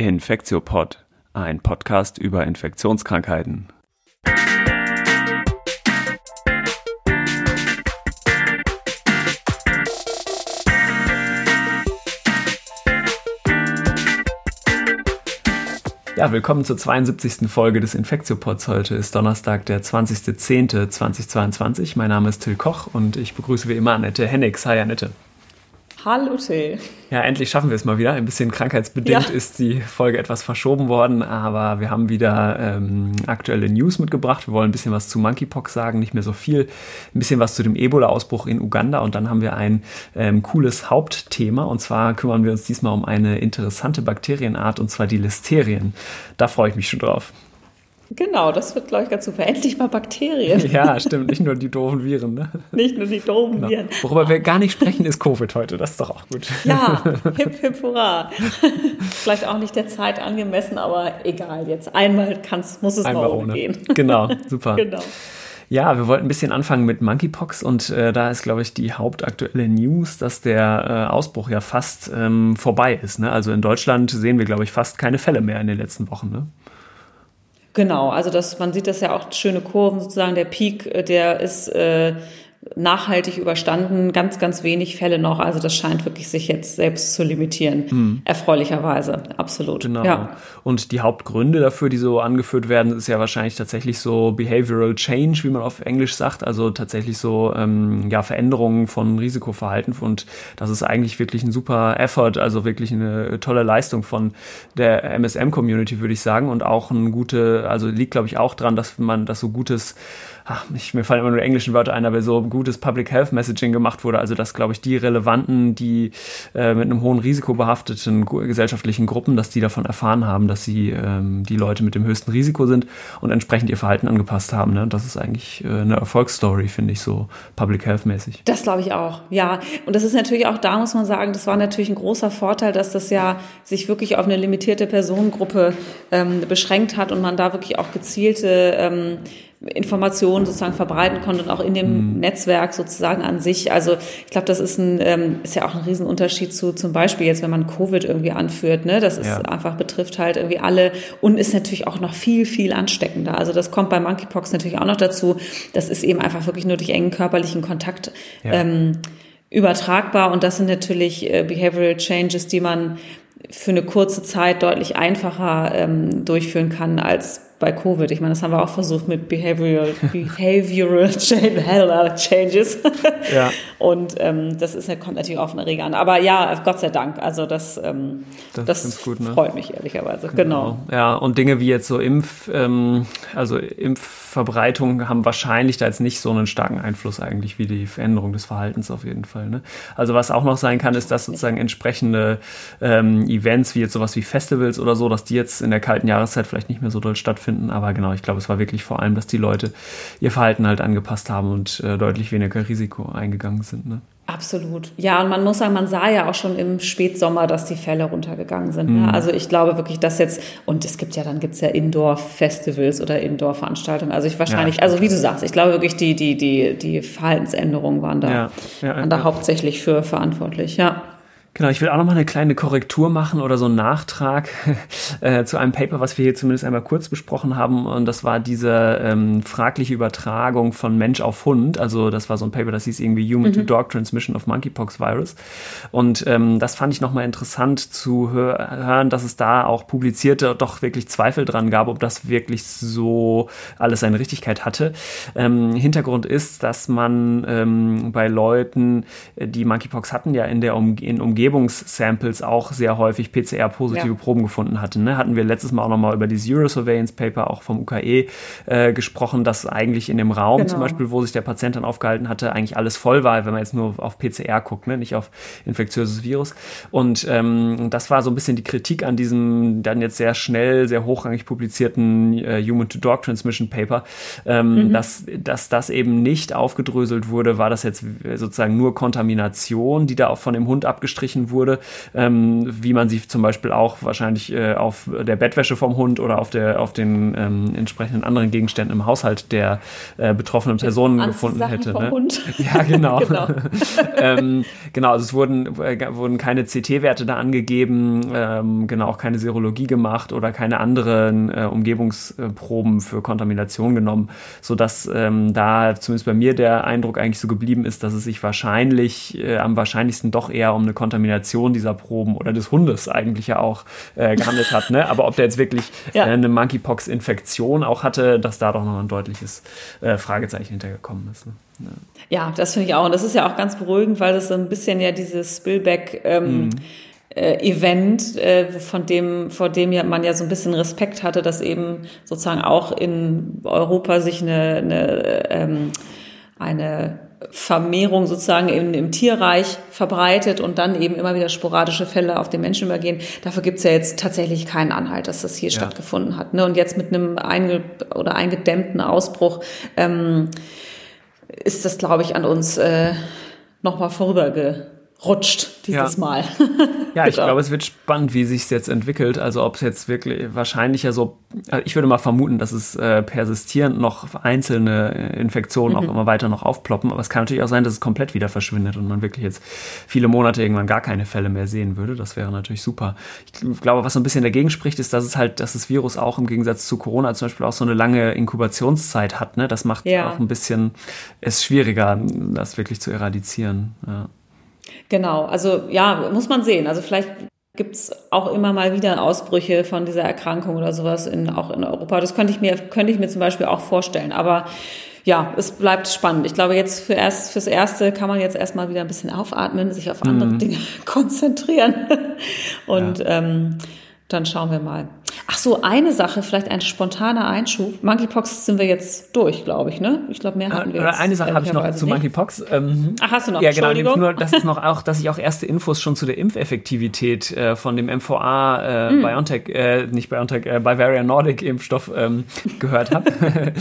Infektiopod, ein Podcast über Infektionskrankheiten. Ja, willkommen zur 72. Folge des Infektiopods. Heute ist Donnerstag, der 20.10.2022. Mein Name ist Till Koch und ich begrüße wie immer Annette Hennigs. Hi Annette. Hallo Till. Ja, endlich schaffen wir es mal wieder. Ein bisschen krankheitsbedingt ja. ist die Folge etwas verschoben worden, aber wir haben wieder ähm, aktuelle News mitgebracht. Wir wollen ein bisschen was zu Monkeypox sagen, nicht mehr so viel. Ein bisschen was zu dem Ebola-Ausbruch in Uganda und dann haben wir ein ähm, cooles Hauptthema und zwar kümmern wir uns diesmal um eine interessante Bakterienart und zwar die Listerien. Da freue ich mich schon drauf. Genau, das wird, glaube ich, ganz super. Endlich mal Bakterien. Ja, stimmt. Nicht nur die doofen Viren. Ne? Nicht nur die doofen genau. Viren. Worüber wir gar nicht sprechen, ist Covid heute. Das ist doch auch gut. Ja, hip, hip, hurra. Vielleicht auch nicht der Zeit angemessen, aber egal. Jetzt einmal kann's, muss es einmal mal ohne gehen. Genau, super. genau. Ja, wir wollten ein bisschen anfangen mit Monkeypox und äh, da ist, glaube ich, die hauptaktuelle News, dass der äh, Ausbruch ja fast ähm, vorbei ist. Ne? Also in Deutschland sehen wir, glaube ich, fast keine Fälle mehr in den letzten Wochen. Ne? Genau, also das, man sieht das ja auch schöne Kurven sozusagen. Der Peak, äh, der ist äh, nachhaltig überstanden, ganz, ganz wenig Fälle noch. Also das scheint wirklich sich jetzt selbst zu limitieren. Mhm. Erfreulicherweise, absolut. Genau. Ja. Und die Hauptgründe dafür, die so angeführt werden, ist ja wahrscheinlich tatsächlich so Behavioral Change, wie man auf Englisch sagt. Also tatsächlich so ähm, ja, Veränderungen von Risikoverhalten. Und das ist eigentlich wirklich ein super Effort, also wirklich eine tolle Leistung von der MSM-Community, würde ich sagen. Und auch ein gute, also liegt, glaube ich, auch dran, dass man das so gutes ach, ich, mir fallen immer nur die englischen Wörter ein, aber so gutes Public Health Messaging gemacht wurde. Also dass, glaube ich, die relevanten, die äh, mit einem hohen Risiko behafteten gesellschaftlichen Gruppen, dass die davon erfahren haben, dass sie ähm, die Leute mit dem höchsten Risiko sind und entsprechend ihr Verhalten angepasst haben. Ne? Das ist eigentlich äh, eine Erfolgsstory, finde ich, so Public Health mäßig. Das glaube ich auch, ja. Und das ist natürlich auch, da muss man sagen, das war natürlich ein großer Vorteil, dass das ja sich wirklich auf eine limitierte Personengruppe ähm, beschränkt hat und man da wirklich auch gezielte ähm, Informationen sozusagen verbreiten konnte und auch in dem mhm. Netzwerk sozusagen an sich. Also ich glaube, das ist ein ähm, ist ja auch ein Riesenunterschied zu zum Beispiel jetzt, wenn man Covid irgendwie anführt. Ne, das ist ja. einfach betrifft halt irgendwie alle und ist natürlich auch noch viel viel ansteckender. Also das kommt bei Monkeypox natürlich auch noch dazu. Das ist eben einfach wirklich nur durch engen körperlichen Kontakt. Ja. Ähm, übertragbar und das sind natürlich äh, Behavioral Changes, die man für eine kurze Zeit deutlich einfacher ähm, durchführen kann als bei Covid. Ich meine, das haben wir auch versucht mit Behavioral, Behavioral Changes. ja. Und ähm, das ist, kommt natürlich auch von der Regel an. Aber ja, Gott sei Dank. Also das, ähm, das, das gut, ne? freut mich ehrlicherweise. Genau. genau. Ja, und Dinge wie jetzt so Impf, ähm, also Impfverbreitung haben wahrscheinlich da jetzt nicht so einen starken Einfluss eigentlich wie die Veränderung des Verhaltens auf jeden Fall. Ne? Also was auch noch sein kann, ist, dass sozusagen entsprechende ähm, Events wie jetzt sowas wie Festivals oder so, dass die jetzt in der kalten Jahreszeit vielleicht nicht mehr so doll stattfinden stattfinden. Aber genau, ich glaube, es war wirklich vor allem, dass die Leute ihr Verhalten halt angepasst haben und äh, deutlich weniger Risiko eingegangen sind. Ne? Absolut. Ja, und man muss sagen, man sah ja auch schon im Spätsommer, dass die Fälle runtergegangen sind. Ne? Mhm. Also ich glaube wirklich, dass jetzt, und es gibt ja, dann gibt es ja Indoor-Festivals oder Indoor-Veranstaltungen. Also ich wahrscheinlich, ja, also wie du sagst, ich glaube wirklich, die, die, die, die Verhaltensänderungen waren da, ja, ja, waren da hauptsächlich für verantwortlich, ja. Genau, ich will auch noch mal eine kleine Korrektur machen oder so einen Nachtrag äh, zu einem Paper, was wir hier zumindest einmal kurz besprochen haben. Und das war diese ähm, fragliche Übertragung von Mensch auf Hund. Also das war so ein Paper, das hieß irgendwie Human-to-Dog mhm. Transmission of Monkeypox Virus. Und ähm, das fand ich noch mal interessant zu hör hören, dass es da auch publizierte doch wirklich Zweifel dran gab, ob das wirklich so alles seine Richtigkeit hatte. Ähm, Hintergrund ist, dass man ähm, bei Leuten, die Monkeypox hatten, ja in der um in Umgebung Umgebungssamples auch sehr häufig PCR-positive ja. Proben gefunden hatten. Ne? Hatten wir letztes Mal auch nochmal über dieses Euro-Surveillance-Paper auch vom UKE äh, gesprochen, dass eigentlich in dem Raum genau. zum Beispiel, wo sich der Patient dann aufgehalten hatte, eigentlich alles voll war, wenn man jetzt nur auf PCR guckt, ne? nicht auf infektiöses Virus. Und ähm, das war so ein bisschen die Kritik an diesem dann jetzt sehr schnell, sehr hochrangig publizierten äh, Human-to-Dog-Transmission-Paper, ähm, mhm. dass, dass das eben nicht aufgedröselt wurde, war das jetzt sozusagen nur Kontamination, die da auch von dem Hund abgestrichen veröffentlichen wurde, ähm, wie man sie zum Beispiel auch wahrscheinlich äh, auf der Bettwäsche vom Hund oder auf, der, auf den ähm, entsprechenden anderen Gegenständen im Haushalt der äh, betroffenen Personen gefunden hätte. Ne? Hund. Ja, genau. genau. ähm, genau, also es wurden, äh, wurden keine CT-Werte da angegeben, ähm, genau, auch keine Serologie gemacht oder keine anderen äh, Umgebungsproben für Kontamination genommen, sodass ähm, da zumindest bei mir der Eindruck eigentlich so geblieben ist, dass es sich wahrscheinlich äh, am wahrscheinlichsten doch eher um eine Kontamination dieser Proben oder des Hundes eigentlich ja auch äh, gehandelt hat. Ne? Aber ob der jetzt wirklich ja. äh, eine Monkeypox-Infektion auch hatte, dass da doch noch ein deutliches äh, Fragezeichen hintergekommen ist. Ne? Ja. ja, das finde ich auch. Und das ist ja auch ganz beruhigend, weil das so ein bisschen ja dieses Spillback ähm, mhm. äh, Event, äh, von dem, vor dem ja man ja so ein bisschen Respekt hatte, dass eben sozusagen auch in Europa sich eine, eine, ähm, eine Vermehrung sozusagen im, im Tierreich verbreitet und dann eben immer wieder sporadische Fälle auf den Menschen übergehen. Dafür gibt's ja jetzt tatsächlich keinen Anhalt, dass das hier ja. stattgefunden hat. Ne? Und jetzt mit einem einge oder eingedämmten Ausbruch ähm, ist das, glaube ich, an uns äh, nochmal vorüberge rutscht dieses ja. Mal. ja, ich glaube, es wird spannend, wie sich es jetzt entwickelt. Also ob es jetzt wirklich wahrscheinlich ja so, also ich würde mal vermuten, dass es äh, persistierend noch einzelne äh, Infektionen mhm. auch immer weiter noch aufploppen. Aber es kann natürlich auch sein, dass es komplett wieder verschwindet und man wirklich jetzt viele Monate irgendwann gar keine Fälle mehr sehen würde. Das wäre natürlich super. Ich glaube, was so ein bisschen dagegen spricht, ist, dass es halt, dass das Virus auch im Gegensatz zu Corona zum Beispiel auch so eine lange Inkubationszeit hat. Ne? Das macht ja. auch ein bisschen es schwieriger, das wirklich zu eradizieren. Ja. Genau, also ja, muss man sehen. Also vielleicht gibt's auch immer mal wieder Ausbrüche von dieser Erkrankung oder sowas in, auch in Europa. Das könnte ich mir, könnte ich mir zum Beispiel auch vorstellen. Aber ja, es bleibt spannend. Ich glaube, jetzt für erst, fürs Erste kann man jetzt erstmal wieder ein bisschen aufatmen, sich auf andere mhm. Dinge konzentrieren. Und ja. ähm, dann schauen wir mal. Ach so, eine Sache, vielleicht ein spontaner Einschub. Monkeypox sind wir jetzt durch, glaube ich, ne? Ich glaube, mehr hatten wir Oder jetzt. Eine Sache habe ich noch zu Monkeypox. Ähm, Ach, hast du noch? Ja, genau. Nur, das ist noch auch, dass ich auch erste Infos schon zu der Impfeffektivität äh, von dem MVA äh, mm. BioNTech, äh, nicht BioNTech, äh, Bavaria Nordic Impfstoff ähm, gehört habe.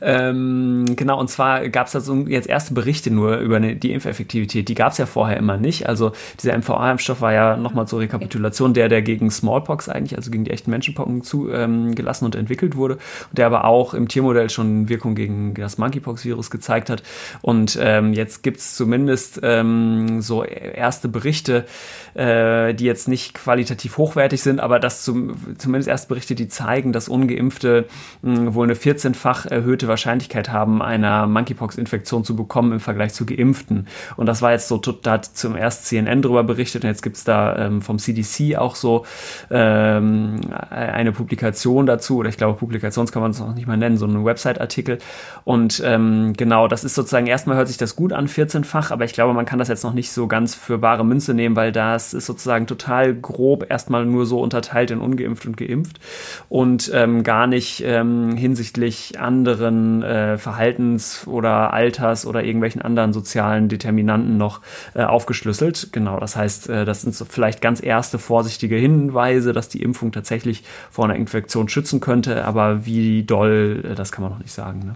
ähm, genau, und zwar gab es da so jetzt erste Berichte nur über eine, die Impfeffektivität. Die gab es ja vorher immer nicht. Also dieser MVA-Impfstoff war ja nochmal zur Rekapitulation der, der gegen Smallpox eigentlich, also gegen die echten Menschenpocken zugelassen ähm, und entwickelt wurde, der aber auch im Tiermodell schon Wirkung gegen das Monkeypox-Virus gezeigt hat. Und ähm, jetzt gibt es zumindest ähm, so erste Berichte, äh, die jetzt nicht qualitativ hochwertig sind, aber das zum, zumindest erste Berichte, die zeigen, dass Ungeimpfte mh, wohl eine 14-fach erhöhte Wahrscheinlichkeit haben, einer Monkeypox-Infektion zu bekommen im Vergleich zu Geimpften. Und das war jetzt so, da hat zum erst CNN darüber berichtet und jetzt gibt es da ähm, vom CDC auch so ähm, eine Publikation dazu, oder ich glaube, Publikations kann man es noch nicht mal nennen, so ein Website-Artikel. Und ähm, genau, das ist sozusagen, erstmal hört sich das gut an, 14-fach, aber ich glaube, man kann das jetzt noch nicht so ganz für bare Münze nehmen, weil das ist sozusagen total grob erstmal nur so unterteilt in ungeimpft und geimpft und ähm, gar nicht ähm, hinsichtlich anderen äh, Verhaltens- oder Alters- oder irgendwelchen anderen sozialen Determinanten noch äh, aufgeschlüsselt. Genau, das heißt, äh, das sind so vielleicht ganz erste vorsichtige Hinweise, dass die Impfung tatsächlich vor einer Infektion schützen könnte, aber wie doll, äh, das kann man noch nicht sagen. Ne?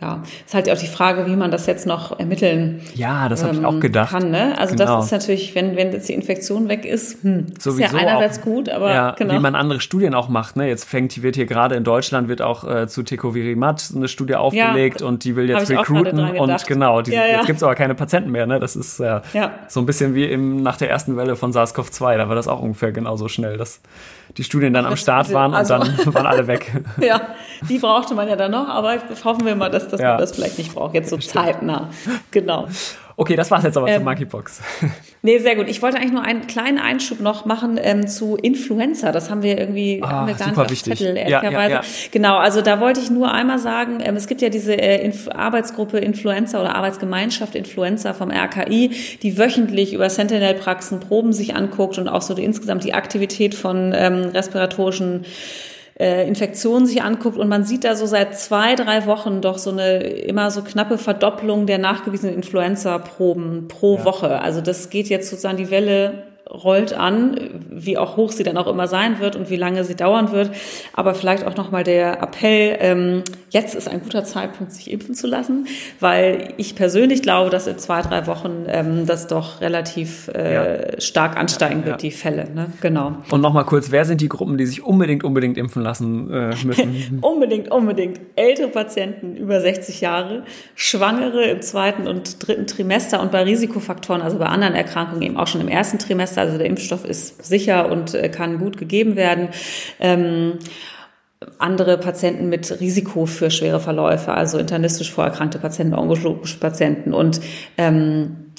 Ja, ist halt auch die Frage, wie man das jetzt noch ermitteln Ja, das habe ich auch ähm, gedacht. Kann, ne? Also genau. das ist natürlich, wenn, wenn jetzt die Infektion weg ist, hm, Sowieso ist ja einerseits auch, gut, aber ja, genau. wie man andere Studien auch macht. Ne? Jetzt fängt, wird hier gerade in Deutschland wird auch äh, zu Tecovirimat eine Studie aufgelegt ja, und die will jetzt recruiten und genau, die, ja, jetzt gibt's aber keine Patienten mehr. Ne? Das ist äh, ja. so ein bisschen wie im, nach der ersten Welle von SARS-CoV-2, da war das auch ungefähr genauso schnell. Das die Studien dann am Start waren also, und dann waren alle weg. ja, die brauchte man ja dann noch, aber hoffen wir mal, dass, dass ja. man das vielleicht nicht braucht. Jetzt so zeitnah. Genau. Okay, das war's jetzt aber ähm, zu Monkeypox. Nee, sehr gut. Ich wollte eigentlich nur einen kleinen Einschub noch machen ähm, zu Influenza. Das haben wir irgendwie ah, haben wir gar nicht auf Zettel, ja, ja, ja. Genau, also da wollte ich nur einmal sagen, ähm, es gibt ja diese äh, Inf Arbeitsgruppe Influenza oder Arbeitsgemeinschaft Influenza vom RKI, die wöchentlich über Sentinel-Praxen Proben sich anguckt und auch so die, insgesamt die Aktivität von ähm, respiratorischen äh, Infektionen sich anguckt und man sieht da so seit zwei, drei Wochen doch so eine immer so knappe Verdopplung der nachgewiesenen Influenza-Proben pro ja. Woche. Also das geht jetzt sozusagen die Welle rollt an, wie auch hoch sie dann auch immer sein wird und wie lange sie dauern wird. Aber vielleicht auch nochmal der Appell, ähm, jetzt ist ein guter Zeitpunkt, sich impfen zu lassen, weil ich persönlich glaube, dass in zwei, drei Wochen ähm, das doch relativ äh, ja. stark ansteigen ja, wird, ja. die Fälle. Ne? Genau. Und nochmal kurz, wer sind die Gruppen, die sich unbedingt, unbedingt impfen lassen äh, müssen? unbedingt, unbedingt. Ältere Patienten über 60 Jahre, Schwangere im zweiten und dritten Trimester und bei Risikofaktoren, also bei anderen Erkrankungen eben auch schon im ersten Trimester also der Impfstoff ist sicher und äh, kann gut gegeben werden. Ähm, andere Patienten mit Risiko für schwere Verläufe, also internistisch vorerkrankte Patienten, onkologische Patienten. Und ähm,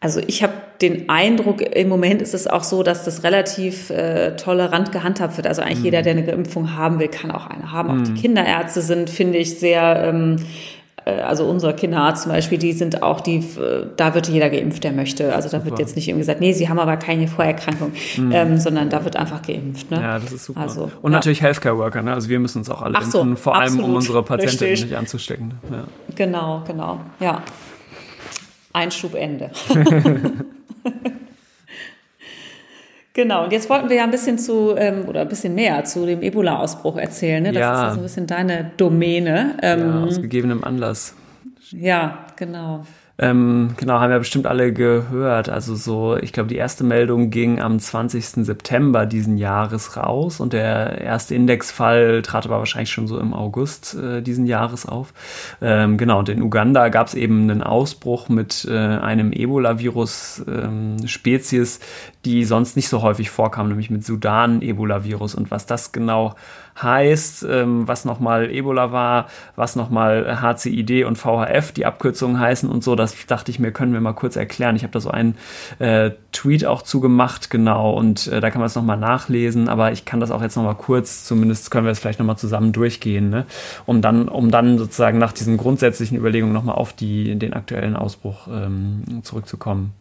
also ich habe den Eindruck, im Moment ist es auch so, dass das relativ äh, tolerant gehandhabt wird. Also eigentlich mm. jeder, der eine Impfung haben will, kann auch eine haben. Mm. Auch die mhm. Kinderärzte sind, finde ich, sehr ähm, äh, also unser Kinderarzt zum Beispiel, die sind auch die, äh, da wird jeder geimpft, der möchte. Also da super. wird jetzt nicht irgendwie gesagt, nee, sie haben aber keine Vorerkrankung, mhm. ähm, sondern da wird einfach geimpft. Ne? Ja, das ist super. Also, und ja. natürlich Healthcare Worker, ne? also wir müssen uns auch alle so, impfen, vor absolut. allem um unsere Patienten Richtig. nicht anzustecken. Ja. Genau, genau, ja. Einschub Ende. Genau, und jetzt wollten wir ja ein bisschen zu, ähm, oder ein bisschen mehr zu dem Ebola-Ausbruch erzählen. Ne? Das ja. ist ja so ein bisschen deine Domäne. Ähm, ja, aus gegebenem Anlass. Ja, genau. Ähm, genau, haben wir bestimmt alle gehört. Also so, ich glaube, die erste Meldung ging am 20. September diesen Jahres raus und der erste Indexfall trat aber wahrscheinlich schon so im August äh, diesen Jahres auf. Ähm, genau, und in Uganda gab es eben einen Ausbruch mit äh, einem Ebola-Virus-Spezies, ähm, die sonst nicht so häufig vorkam, nämlich mit Sudan-Ebola-Virus. Und was das genau heißt, ähm, was nochmal Ebola war, was nochmal HCID und VHF die Abkürzungen heißen und so, das dachte ich mir, können wir mal kurz erklären. Ich habe da so einen äh, Tweet auch zugemacht, genau, und äh, da kann man es nochmal nachlesen, aber ich kann das auch jetzt nochmal kurz, zumindest können wir es vielleicht nochmal zusammen durchgehen, ne? um, dann, um dann sozusagen nach diesen grundsätzlichen Überlegungen nochmal auf die, den aktuellen Ausbruch ähm, zurückzukommen.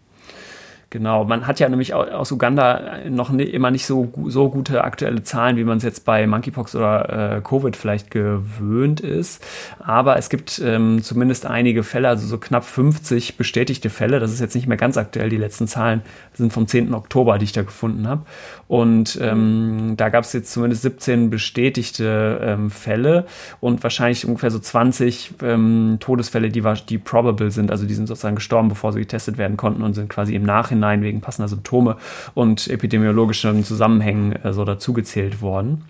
Genau, man hat ja nämlich aus Uganda noch nie, immer nicht so, so gute aktuelle Zahlen, wie man es jetzt bei Monkeypox oder äh, Covid vielleicht gewöhnt ist. Aber es gibt ähm, zumindest einige Fälle, also so knapp 50 bestätigte Fälle. Das ist jetzt nicht mehr ganz aktuell. Die letzten Zahlen sind vom 10. Oktober, die ich da gefunden habe. Und ähm, da gab es jetzt zumindest 17 bestätigte ähm, Fälle und wahrscheinlich ungefähr so 20 ähm, Todesfälle, die, die probable sind. Also die sind sozusagen gestorben, bevor sie getestet werden konnten und sind quasi im Nachhinein Nachhinein wegen passender Symptome und epidemiologischen Zusammenhängen äh, so dazugezählt worden.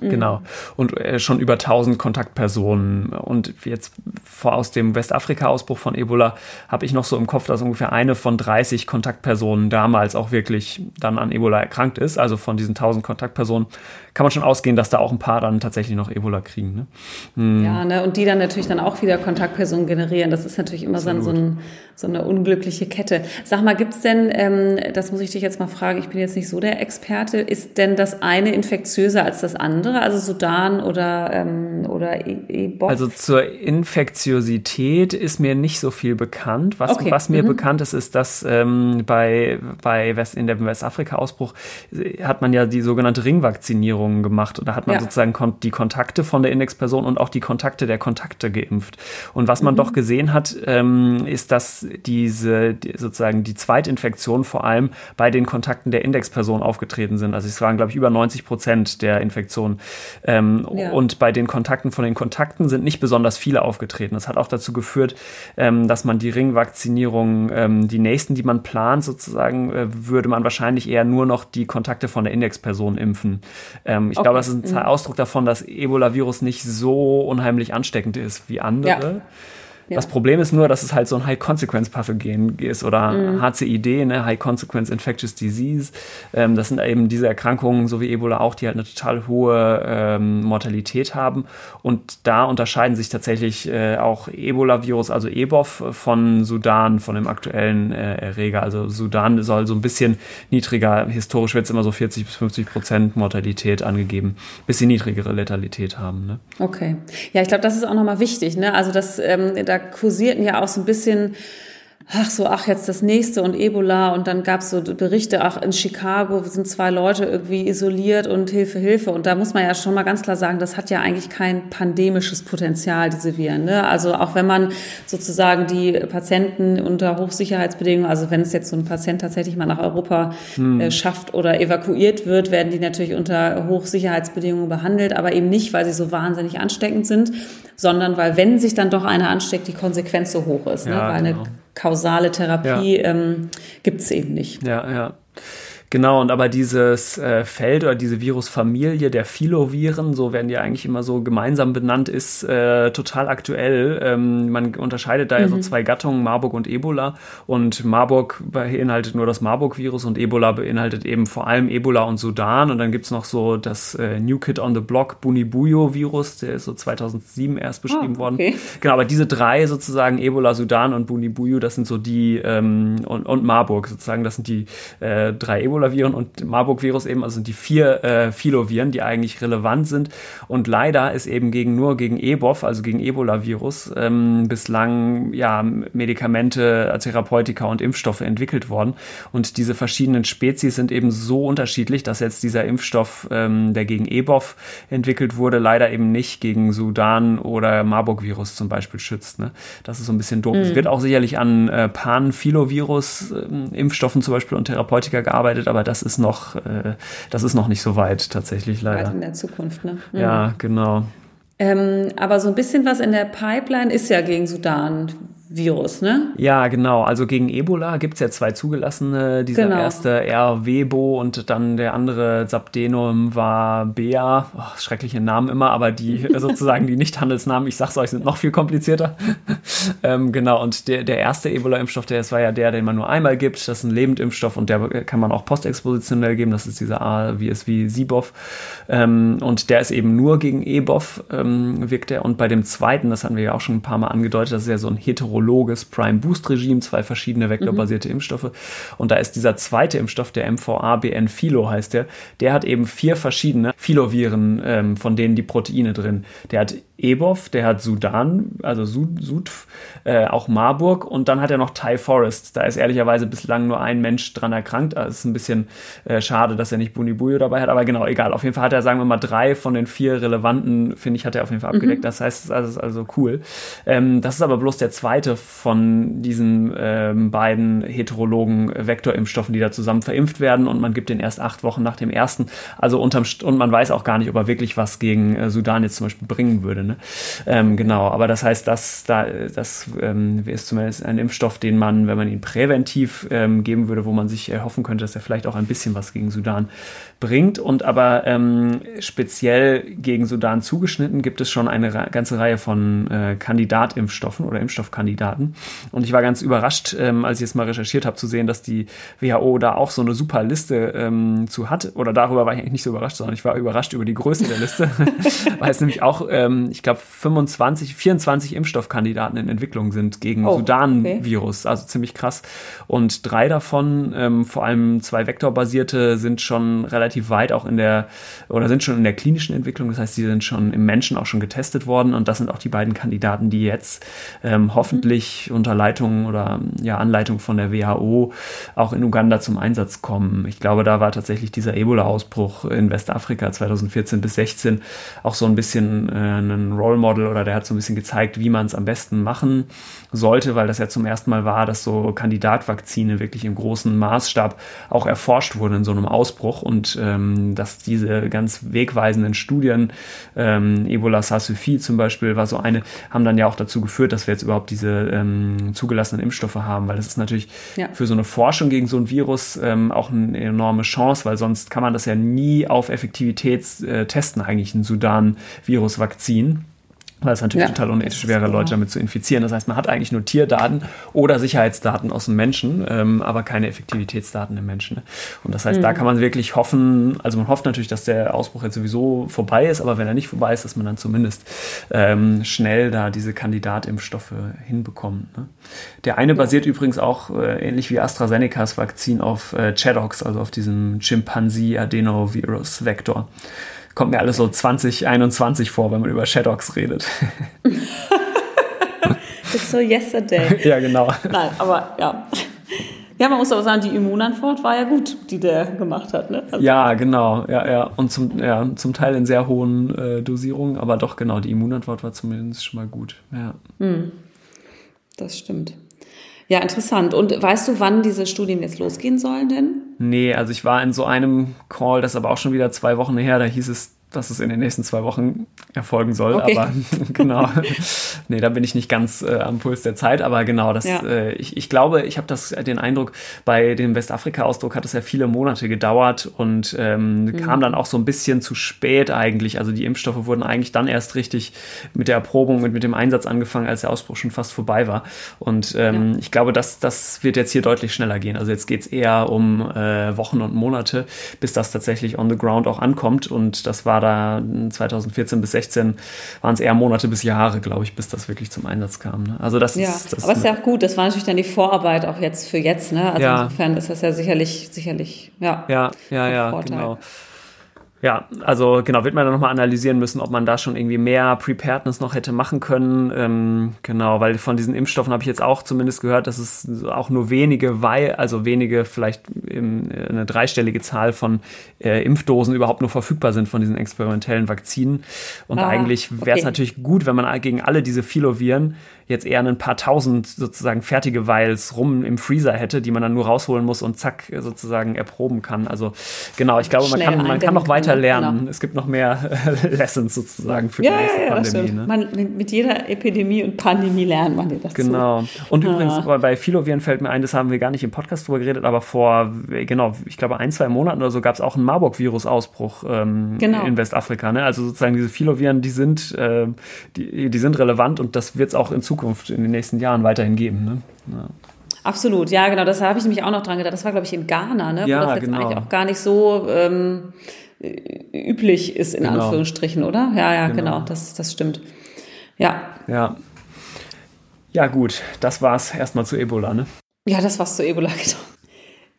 Mhm. Genau. Und äh, schon über 1000 Kontaktpersonen. Und jetzt vor aus dem Westafrika-Ausbruch von Ebola habe ich noch so im Kopf, dass ungefähr eine von 30 Kontaktpersonen damals auch wirklich dann an Ebola erkrankt ist. Also von diesen 1000 Kontaktpersonen kann man schon ausgehen, dass da auch ein paar dann tatsächlich noch Ebola kriegen. Ne? Hm. Ja, ne? und die dann natürlich dann auch wieder Kontaktpersonen generieren. Das ist natürlich immer so, so, ein, so, eine unglückliche Kette. Sag mal, gibt's denn, ähm, das muss ich dich jetzt mal fragen, ich bin jetzt nicht so der Experte, ist denn das eine infektiöser als das andere? Also Sudan oder, ähm, oder e Ebola? Also zur Infektiosität ist mir nicht so viel bekannt. Was, okay. was mir mhm. bekannt ist, ist, dass ähm, bei, bei West, in der Westafrika-Ausbruch äh, hat man ja die sogenannte Ringvakzinierung gemacht. Und da hat man ja. sozusagen die Kontakte von der Indexperson und auch die Kontakte der Kontakte geimpft. Und was man mhm. doch gesehen hat, ähm, ist, dass diese die, sozusagen die Zweitinfektion vor allem bei den Kontakten der Indexperson aufgetreten sind. Also es waren, glaube ich, über 90 Prozent der Infektionen. Ähm, ja. Und bei den Kontakten von den Kontakten sind nicht besonders viele aufgetreten. Das hat auch dazu geführt, ähm, dass man die Ringvakzinierung, ähm, die nächsten, die man plant, sozusagen, äh, würde man wahrscheinlich eher nur noch die Kontakte von der Indexperson impfen. Ähm, ich okay. glaube, das ist ein mhm. Ausdruck davon, dass Ebola-Virus nicht so unheimlich ansteckend ist wie andere. Ja. Ja. Das Problem ist nur, dass es halt so ein High-Consequence-Pathogen ist oder mhm. HCID, ne? High-Consequence Infectious Disease. Ähm, das sind eben diese Erkrankungen, so wie Ebola auch, die halt eine total hohe ähm, Mortalität haben. Und da unterscheiden sich tatsächlich äh, auch Ebola-Virus, also EBOV, von Sudan, von dem aktuellen äh, Erreger. Also Sudan soll so ein bisschen niedriger, historisch wird es immer so 40 bis 50 Prozent Mortalität angegeben, bisschen niedrigere Letalität haben. Ne? Okay. Ja, ich glaube, das ist auch nochmal wichtig. Ne? Also das, ähm, da da kursierten ja auch so ein bisschen ach so, ach jetzt das nächste und Ebola und dann gab es so Berichte, ach in Chicago sind zwei Leute irgendwie isoliert und Hilfe, Hilfe. Und da muss man ja schon mal ganz klar sagen, das hat ja eigentlich kein pandemisches Potenzial, diese Viren. Ne? Also auch wenn man sozusagen die Patienten unter Hochsicherheitsbedingungen, also wenn es jetzt so ein Patient tatsächlich mal nach Europa hm. äh, schafft oder evakuiert wird, werden die natürlich unter Hochsicherheitsbedingungen behandelt, aber eben nicht, weil sie so wahnsinnig ansteckend sind, sondern weil wenn sich dann doch einer ansteckt, die Konsequenz so hoch ist. Ne? Ja? Weil genau. Kausale Therapie ja. ähm, gibt es eben nicht. Ja, ja. Genau, und aber dieses äh, Feld oder diese Virusfamilie der Filoviren, so werden die eigentlich immer so gemeinsam benannt, ist äh, total aktuell. Ähm, man unterscheidet da mhm. ja so mhm. zwei Gattungen, Marburg und Ebola. Und Marburg beinhaltet nur das Marburg-Virus und Ebola beinhaltet eben vor allem Ebola und Sudan. Und dann gibt's noch so das äh, New Kid on the Block Bunibuyo-Virus, der ist so 2007 erst beschrieben oh, okay. worden. Genau, aber diese drei sozusagen, Ebola, Sudan und Bunibuyo, das sind so die, ähm, und, und Marburg sozusagen, das sind die äh, drei Ebola Ebola-Viren und Marburg-Virus eben, also die vier äh, Filoviren, die eigentlich relevant sind. Und leider ist eben gegen nur gegen EBOV, also gegen Ebola-Virus, ähm, bislang ja Medikamente, Therapeutika und Impfstoffe entwickelt worden. Und diese verschiedenen Spezies sind eben so unterschiedlich, dass jetzt dieser Impfstoff, ähm, der gegen EBOV entwickelt wurde, leider eben nicht gegen Sudan oder Marburg-Virus zum Beispiel schützt. Ne? Das ist so ein bisschen doof. Mhm. Es wird auch sicherlich an äh, Pan-Filovirus-Impfstoffen äh, zum Beispiel und Therapeutika gearbeitet, aber das ist noch, äh, das ist noch nicht so weit tatsächlich leider. Weit in der Zukunft, ne? Mhm. Ja, genau. Ähm, aber so ein bisschen was in der Pipeline ist ja gegen Sudan. Virus, ne? Ja, genau. Also gegen Ebola gibt es ja zwei zugelassene. Dieser genau. erste RWBO und dann der andere Sabdenum war Bea. Oh, schreckliche Namen immer, aber die sozusagen die Nicht-Handelsnamen, ich sag's euch, sind noch viel komplizierter. ähm, genau, und der, der erste Ebola-Impfstoff, der das war ja der, den man nur einmal gibt. Das ist ein Lebendimpfstoff und der kann man auch postexpositionell geben. Das ist dieser AVSV-Sibov. Ähm, und der ist eben nur gegen EBOV, ähm, wirkt er. Und bei dem zweiten, das hatten wir ja auch schon ein paar Mal angedeutet, das ist ja so ein hetero homologes Prime Boost Regime, zwei verschiedene vektorbasierte mhm. Impfstoffe. Und da ist dieser zweite Impfstoff, der MVA-BN Philo heißt der, der hat eben vier verschiedene Filoviren, ähm, von denen die Proteine drin. Der hat EBOV, der hat Sudan, also Sud, Sud äh, auch Marburg und dann hat er noch Thai Forest. Da ist ehrlicherweise bislang nur ein Mensch dran erkrankt. Also ist ein bisschen äh, schade, dass er nicht Bunibuyo dabei hat, aber genau, egal. Auf jeden Fall hat er, sagen wir mal, drei von den vier relevanten, finde ich, hat er auf jeden Fall abgedeckt. Mhm. Das heißt, das ist also cool. Ähm, das ist aber bloß der zweite von diesen ähm, beiden heterologen Vektorimpfstoffen, die da zusammen verimpft werden und man gibt den erst acht Wochen nach dem ersten. Also unterm St und man weiß auch gar nicht, ob er wirklich was gegen äh, Sudan jetzt zum Beispiel bringen würde. Ne? Ähm, genau, aber das heißt, dass da, das ähm, ist zumindest ein Impfstoff, den man, wenn man ihn präventiv ähm, geben würde, wo man sich erhoffen könnte, dass er vielleicht auch ein bisschen was gegen Sudan bringt. Und aber ähm, speziell gegen Sudan zugeschnitten gibt es schon eine ganze Reihe von äh, Kandidatimpfstoffen oder Impfstoffkandidaten. Und ich war ganz überrascht, ähm, als ich jetzt mal recherchiert habe, zu sehen, dass die WHO da auch so eine super Liste ähm, zu hat. Oder darüber war ich eigentlich nicht so überrascht, sondern ich war überrascht über die Größe der Liste, weil es nämlich auch, ähm, ich glaube, 25, 24 Impfstoffkandidaten in Entwicklung sind gegen oh, Sudan-Virus. Okay. Also ziemlich krass. Und drei davon, ähm, vor allem zwei vektorbasierte, sind schon relativ weit auch in der oder sind schon in der klinischen Entwicklung. Das heißt, die sind schon im Menschen auch schon getestet worden und das sind auch die beiden Kandidaten, die jetzt ähm, hoffentlich mhm. unter Leitung oder ja Anleitung von der WHO auch in Uganda zum Einsatz kommen. Ich glaube, da war tatsächlich dieser Ebola-Ausbruch in Westafrika 2014 bis 16 auch so ein bisschen äh, ein Role Model oder der hat so ein bisschen gezeigt, wie man es am besten machen sollte, weil das ja zum ersten Mal war, dass so Kandidatvakzine wirklich im großen Maßstab auch erforscht wurden in so einem Ausbruch und ähm, dass diese ganz wegweisenden Studien, ähm, Ebola Sasufi zum Beispiel war so eine, haben dann ja auch dazu geführt, dass wir jetzt überhaupt diese ähm, zugelassenen Impfstoffe haben, weil das ist natürlich ja. für so eine Forschung gegen so ein Virus ähm, auch eine enorme Chance, weil sonst kann man das ja nie auf Effektivität äh, testen, eigentlich ein Sudan-Virus-Vakzin weil es natürlich ja, total unethisch wäre, Leute damit zu infizieren. Das heißt, man hat eigentlich nur Tierdaten oder Sicherheitsdaten aus dem Menschen, ähm, aber keine Effektivitätsdaten im Menschen. Ne? Und das heißt, mhm. da kann man wirklich hoffen, also man hofft natürlich, dass der Ausbruch jetzt sowieso vorbei ist, aber wenn er nicht vorbei ist, dass man dann zumindest ähm, schnell da diese Kandidatimpfstoffe hinbekommt. Ne? Der eine basiert übrigens auch äh, ähnlich wie AstraZenecas Vakzin auf äh, ChAdOx, also auf diesem Chimpanzee-Adenovirus-Vektor kommt mir alles so 2021 vor, wenn man über Shadows redet. it's so yesterday. ja, genau. Nein, aber ja. Ja, man muss aber sagen, die Immunantwort war ja gut, die der gemacht hat. Ne? Also ja, genau. Ja, ja. Und zum, ja, zum Teil in sehr hohen äh, Dosierungen, aber doch, genau, die Immunantwort war zumindest schon mal gut. Ja. Hm. Das stimmt. Ja, interessant. Und weißt du, wann diese Studien jetzt losgehen sollen denn? Nee, also ich war in so einem Call, das ist aber auch schon wieder zwei Wochen her, da hieß es, dass es in den nächsten zwei Wochen erfolgen soll. Okay. Aber genau, nee, da bin ich nicht ganz äh, am Puls der Zeit. Aber genau, das, ja. äh, ich, ich glaube, ich habe das den Eindruck, bei dem Westafrika-Ausdruck hat es ja viele Monate gedauert und ähm, mhm. kam dann auch so ein bisschen zu spät eigentlich. Also die Impfstoffe wurden eigentlich dann erst richtig mit der Erprobung und mit dem Einsatz angefangen, als der Ausbruch schon fast vorbei war. Und ähm, ja. ich glaube, das, das wird jetzt hier deutlich schneller gehen. Also jetzt geht es eher um äh, Wochen und Monate, bis das tatsächlich on the ground auch ankommt. Und das war da 2014 bis 16 waren es eher Monate bis Jahre, glaube ich, bis das wirklich zum Einsatz kam. Ne? Also das ja, ist, das aber ist ja auch gut. Das war natürlich dann die Vorarbeit auch jetzt für jetzt. Ne? Also ja. insofern ist das ja sicherlich, sicherlich, ja. Ja, ja, ja, genau. Ja, also genau, wird man dann nochmal analysieren müssen, ob man da schon irgendwie mehr Preparedness noch hätte machen können. Ähm, genau, weil von diesen Impfstoffen habe ich jetzt auch zumindest gehört, dass es auch nur wenige, weil, also wenige, vielleicht im, eine dreistellige Zahl von äh, Impfdosen überhaupt nur verfügbar sind von diesen experimentellen Vakzinen. Und ah, eigentlich wäre es okay. natürlich gut, wenn man gegen alle diese Filoviren jetzt eher ein paar tausend sozusagen fertige Vials rum im Freezer hätte, die man dann nur rausholen muss und zack sozusagen erproben kann. Also genau, ich glaube, man kann, man kann noch weiter lernen. Genau. Es gibt noch mehr Lessons sozusagen für ja, die nächste ja, Pandemie. Ne? Man, mit jeder Epidemie und Pandemie lernt man das. Genau. Und ah. übrigens bei Filoviren fällt mir ein, das haben wir gar nicht im Podcast drüber geredet, aber vor, genau, ich glaube ein, zwei Monaten oder so gab es auch einen Marburg-Virus-Ausbruch ähm, genau. in Westafrika. Ne? Also sozusagen diese Filoviren, die sind, äh, die, die sind relevant und das wird es auch in Zukunft Zukunft in den nächsten Jahren weiterhin geben. Ne? Ja. Absolut, ja, genau. Das habe ich nämlich auch noch dran gedacht. Das war, glaube ich, in Ghana, ne? Ja, wo das jetzt genau. eigentlich auch gar nicht so ähm, üblich ist, in genau. Anführungsstrichen, oder? Ja, ja, genau. genau. Das, das stimmt. Ja. Ja. Ja, gut. Das war's erstmal zu Ebola, ne? Ja, das war's zu Ebola, genau.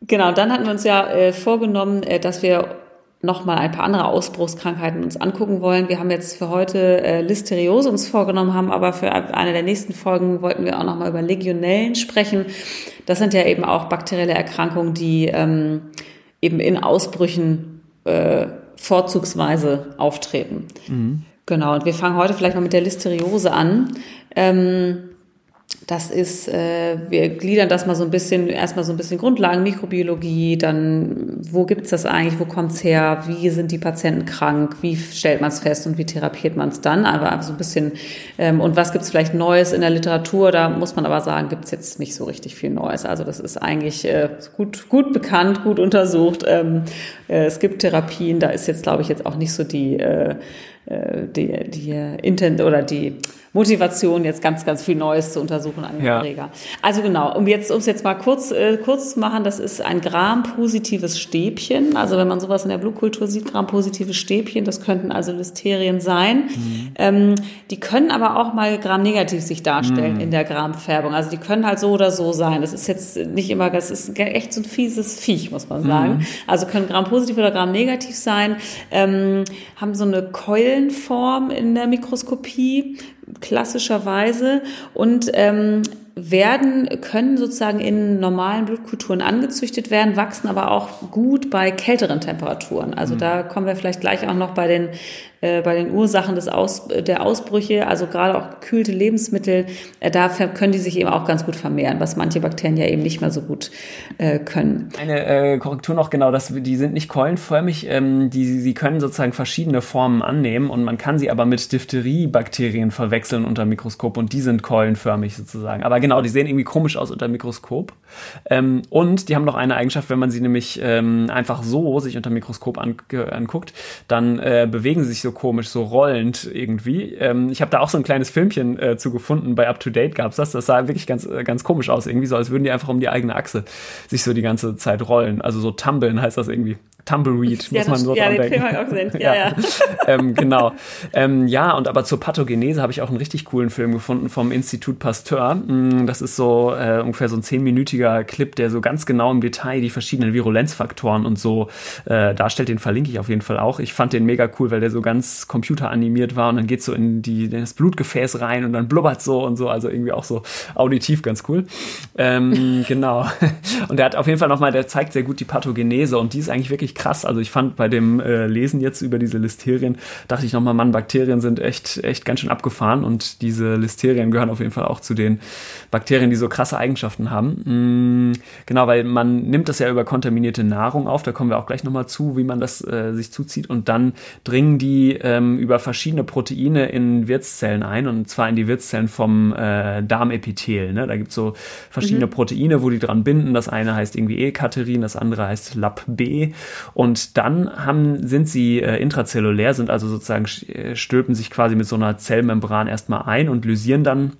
Genau, dann hatten wir uns ja äh, vorgenommen, äh, dass wir nochmal ein paar andere Ausbruchskrankheiten uns angucken wollen. Wir haben jetzt für heute äh, Listeriose uns vorgenommen, haben aber für eine der nächsten Folgen wollten wir auch nochmal über Legionellen sprechen. Das sind ja eben auch bakterielle Erkrankungen, die ähm, eben in Ausbrüchen äh, vorzugsweise auftreten. Mhm. Genau, und wir fangen heute vielleicht mal mit der Listeriose an. Ähm, das ist, äh, wir gliedern das mal so ein bisschen, erstmal so ein bisschen Grundlagen, Mikrobiologie, dann wo gibt's das eigentlich, wo kommt's her, wie sind die Patienten krank, wie stellt man es fest und wie therapiert man es dann, aber so ein bisschen, ähm, und was gibt's vielleicht Neues in der Literatur, da muss man aber sagen, gibt's jetzt nicht so richtig viel Neues. Also das ist eigentlich äh, gut, gut bekannt, gut untersucht. Ähm, äh, es gibt Therapien, da ist jetzt, glaube ich, jetzt auch nicht so die, äh, äh die, die Intent oder die Motivation, jetzt ganz, ganz viel Neues zu untersuchen an dem ja. Also genau, um jetzt, um es jetzt mal kurz, äh, kurz zu machen, das ist ein Gram-positives Stäbchen. Also wenn man sowas in der Blutkultur sieht, Gram-positives Stäbchen, das könnten also Listerien sein. Mhm. Ähm, die können aber auch mal Gram-negativ sich darstellen mhm. in der Gram-Färbung. Also die können halt so oder so sein. Das ist jetzt nicht immer, das ist echt so ein fieses Viech, muss man sagen. Mhm. Also können Gram-positiv oder Gram-negativ sein, ähm, haben so eine Keulenform in der Mikroskopie, klassischerweise. Und ähm, werden, können sozusagen in normalen Blutkulturen angezüchtet werden, wachsen aber auch gut bei kälteren Temperaturen. Also mhm. da kommen wir vielleicht gleich auch noch bei den äh, bei den Ursachen des Aus, der Ausbrüche, also gerade auch gekühlte Lebensmittel, äh, da können die sich eben auch ganz gut vermehren, was manche Bakterien ja eben nicht mehr so gut äh, können. Eine äh, Korrektur noch genau, dass die sind nicht keulenförmig, ähm, die, sie können sozusagen verschiedene Formen annehmen und man kann sie aber mit Diphtheriebakterien verwechseln unter Mikroskop und die sind keulenförmig sozusagen. Aber genau, die sehen irgendwie komisch aus unter Mikroskop. Ähm, und die haben noch eine Eigenschaft, wenn man sie nämlich ähm, einfach so sich unter Mikroskop an, anguckt, dann äh, bewegen sie sich so komisch, so rollend irgendwie. Ähm, ich habe da auch so ein kleines Filmchen äh, zu gefunden, bei Up to Date gab es das. Das sah wirklich ganz, äh, ganz komisch aus, irgendwie so, als würden die einfach um die eigene Achse sich so die ganze Zeit rollen. Also so tumbeln heißt das irgendwie Tumbleweed, muss man so ja, dran den denken. Film auch gesehen. Ja, ja. ähm, genau. Ähm, ja, und aber zur Pathogenese habe ich auch einen richtig coolen Film gefunden vom Institut Pasteur. Das ist so äh, ungefähr so ein zehnminütiger Clip, der so ganz genau im Detail die verschiedenen Virulenzfaktoren und so äh, darstellt. Den verlinke ich auf jeden Fall auch. Ich fand den mega cool, weil der so ganz computeranimiert war und dann geht so in, die, in das Blutgefäß rein und dann blubbert so und so. Also irgendwie auch so auditiv ganz cool. Ähm, genau. Und der hat auf jeden Fall nochmal, der zeigt sehr gut die Pathogenese und die ist eigentlich wirklich krass. Also ich fand bei dem äh, Lesen jetzt über diese Listerien, dachte ich nochmal, Mann, Bakterien sind echt, echt ganz schön abgefahren und diese Listerien gehören auf jeden Fall auch zu den Bakterien, die so krasse Eigenschaften haben. Mm, genau, weil man nimmt das ja über kontaminierte Nahrung auf, da kommen wir auch gleich nochmal zu, wie man das äh, sich zuzieht und dann dringen die ähm, über verschiedene Proteine in Wirtszellen ein und zwar in die Wirtszellen vom äh, Darmepithel. Ne? Da gibt es so verschiedene Proteine, wo die dran binden. Das eine heißt irgendwie E-Katerin, das andere heißt LAP-B und dann haben, sind sie äh, intrazellulär, sind also sozusagen äh, stülpen sich quasi mit so einer Zellmembran erstmal ein und lysieren dann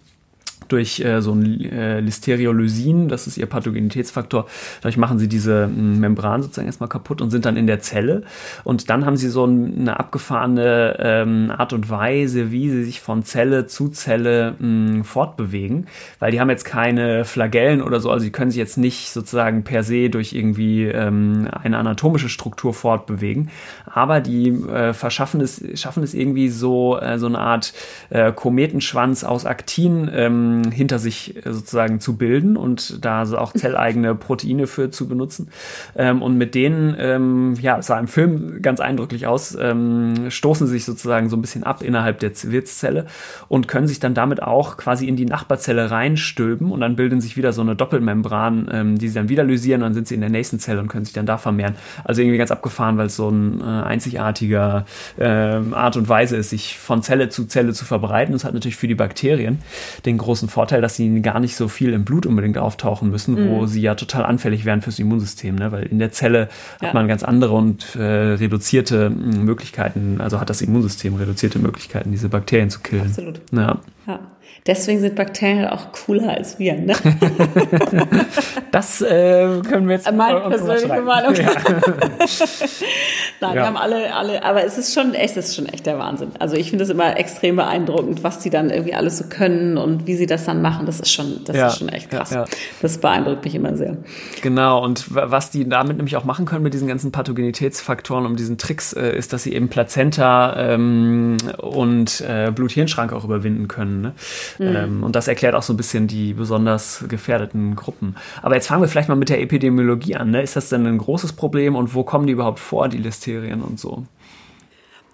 durch äh, so ein äh, Listeriolysin, das ist ihr Pathogenitätsfaktor, dadurch machen sie diese mh, Membran sozusagen erstmal kaputt und sind dann in der Zelle. Und dann haben sie so ein, eine abgefahrene ähm, Art und Weise, wie sie sich von Zelle zu Zelle mh, fortbewegen, weil die haben jetzt keine Flagellen oder so, also sie können sich jetzt nicht sozusagen per se durch irgendwie ähm, eine anatomische Struktur fortbewegen, aber die äh, verschaffen es, schaffen es irgendwie so, äh, so eine Art äh, Kometenschwanz aus Aktin ähm, hinter sich äh, sozusagen zu bilden und da so auch zelleigene Proteine für zu benutzen. Ähm, und mit denen, ähm, ja, es sah im Film ganz eindrücklich aus, ähm, stoßen sie sich sozusagen so ein bisschen ab innerhalb der Wirtszelle und können sich dann damit auch quasi in die Nachbarzelle reinstülpen und dann bilden sich wieder so eine Doppelmembran, ähm, die sie dann wieder lysieren, dann sind sie in der nächsten Zelle und können sich dann da vermehren. Also irgendwie ganz abgefahren, weil es so ein äh, einzigartiger äh, Art und Weise ist, sich von Zelle zu Zelle zu verbreiten. Das hat natürlich für die Bakterien den großen Vorteil, dass sie gar nicht so viel im Blut unbedingt auftauchen müssen, mhm. wo sie ja total anfällig wären fürs Immunsystem, ne? weil in der Zelle ja. hat man ganz andere und äh, reduzierte Möglichkeiten, also hat das Immunsystem reduzierte Möglichkeiten, diese Bakterien zu killen. Absolut. Ja. ja. Deswegen sind Bakterien halt auch cooler als wir. Ne? das äh, können wir jetzt Meine persönliche Meinung. Ja. Nein, Ja. wir haben alle, alle, aber es ist schon echt, es ist schon echt der Wahnsinn. Also ich finde es immer extrem beeindruckend, was die dann irgendwie alles so können und wie sie das dann machen. Das ist schon, das Ja, ist schon echt krass. Das beeindruckt mich immer sehr. Genau, und wa- was die damit nämlich auch machen können mit diesen ganzen Pathogenitätsfaktoren, um diesen Tricks, äh, ist, dass sie eben Plazenta ähm, und äh, Blut-Hirn-Schrank auch überwinden können. Ne? Ähm, und das erklärt auch so ein bisschen die besonders gefährdeten Gruppen. Aber jetzt fangen wir vielleicht mal mit der Epidemiologie an. Ne? Ist das denn ein großes Problem und wo kommen die überhaupt vor, die Listerien und so?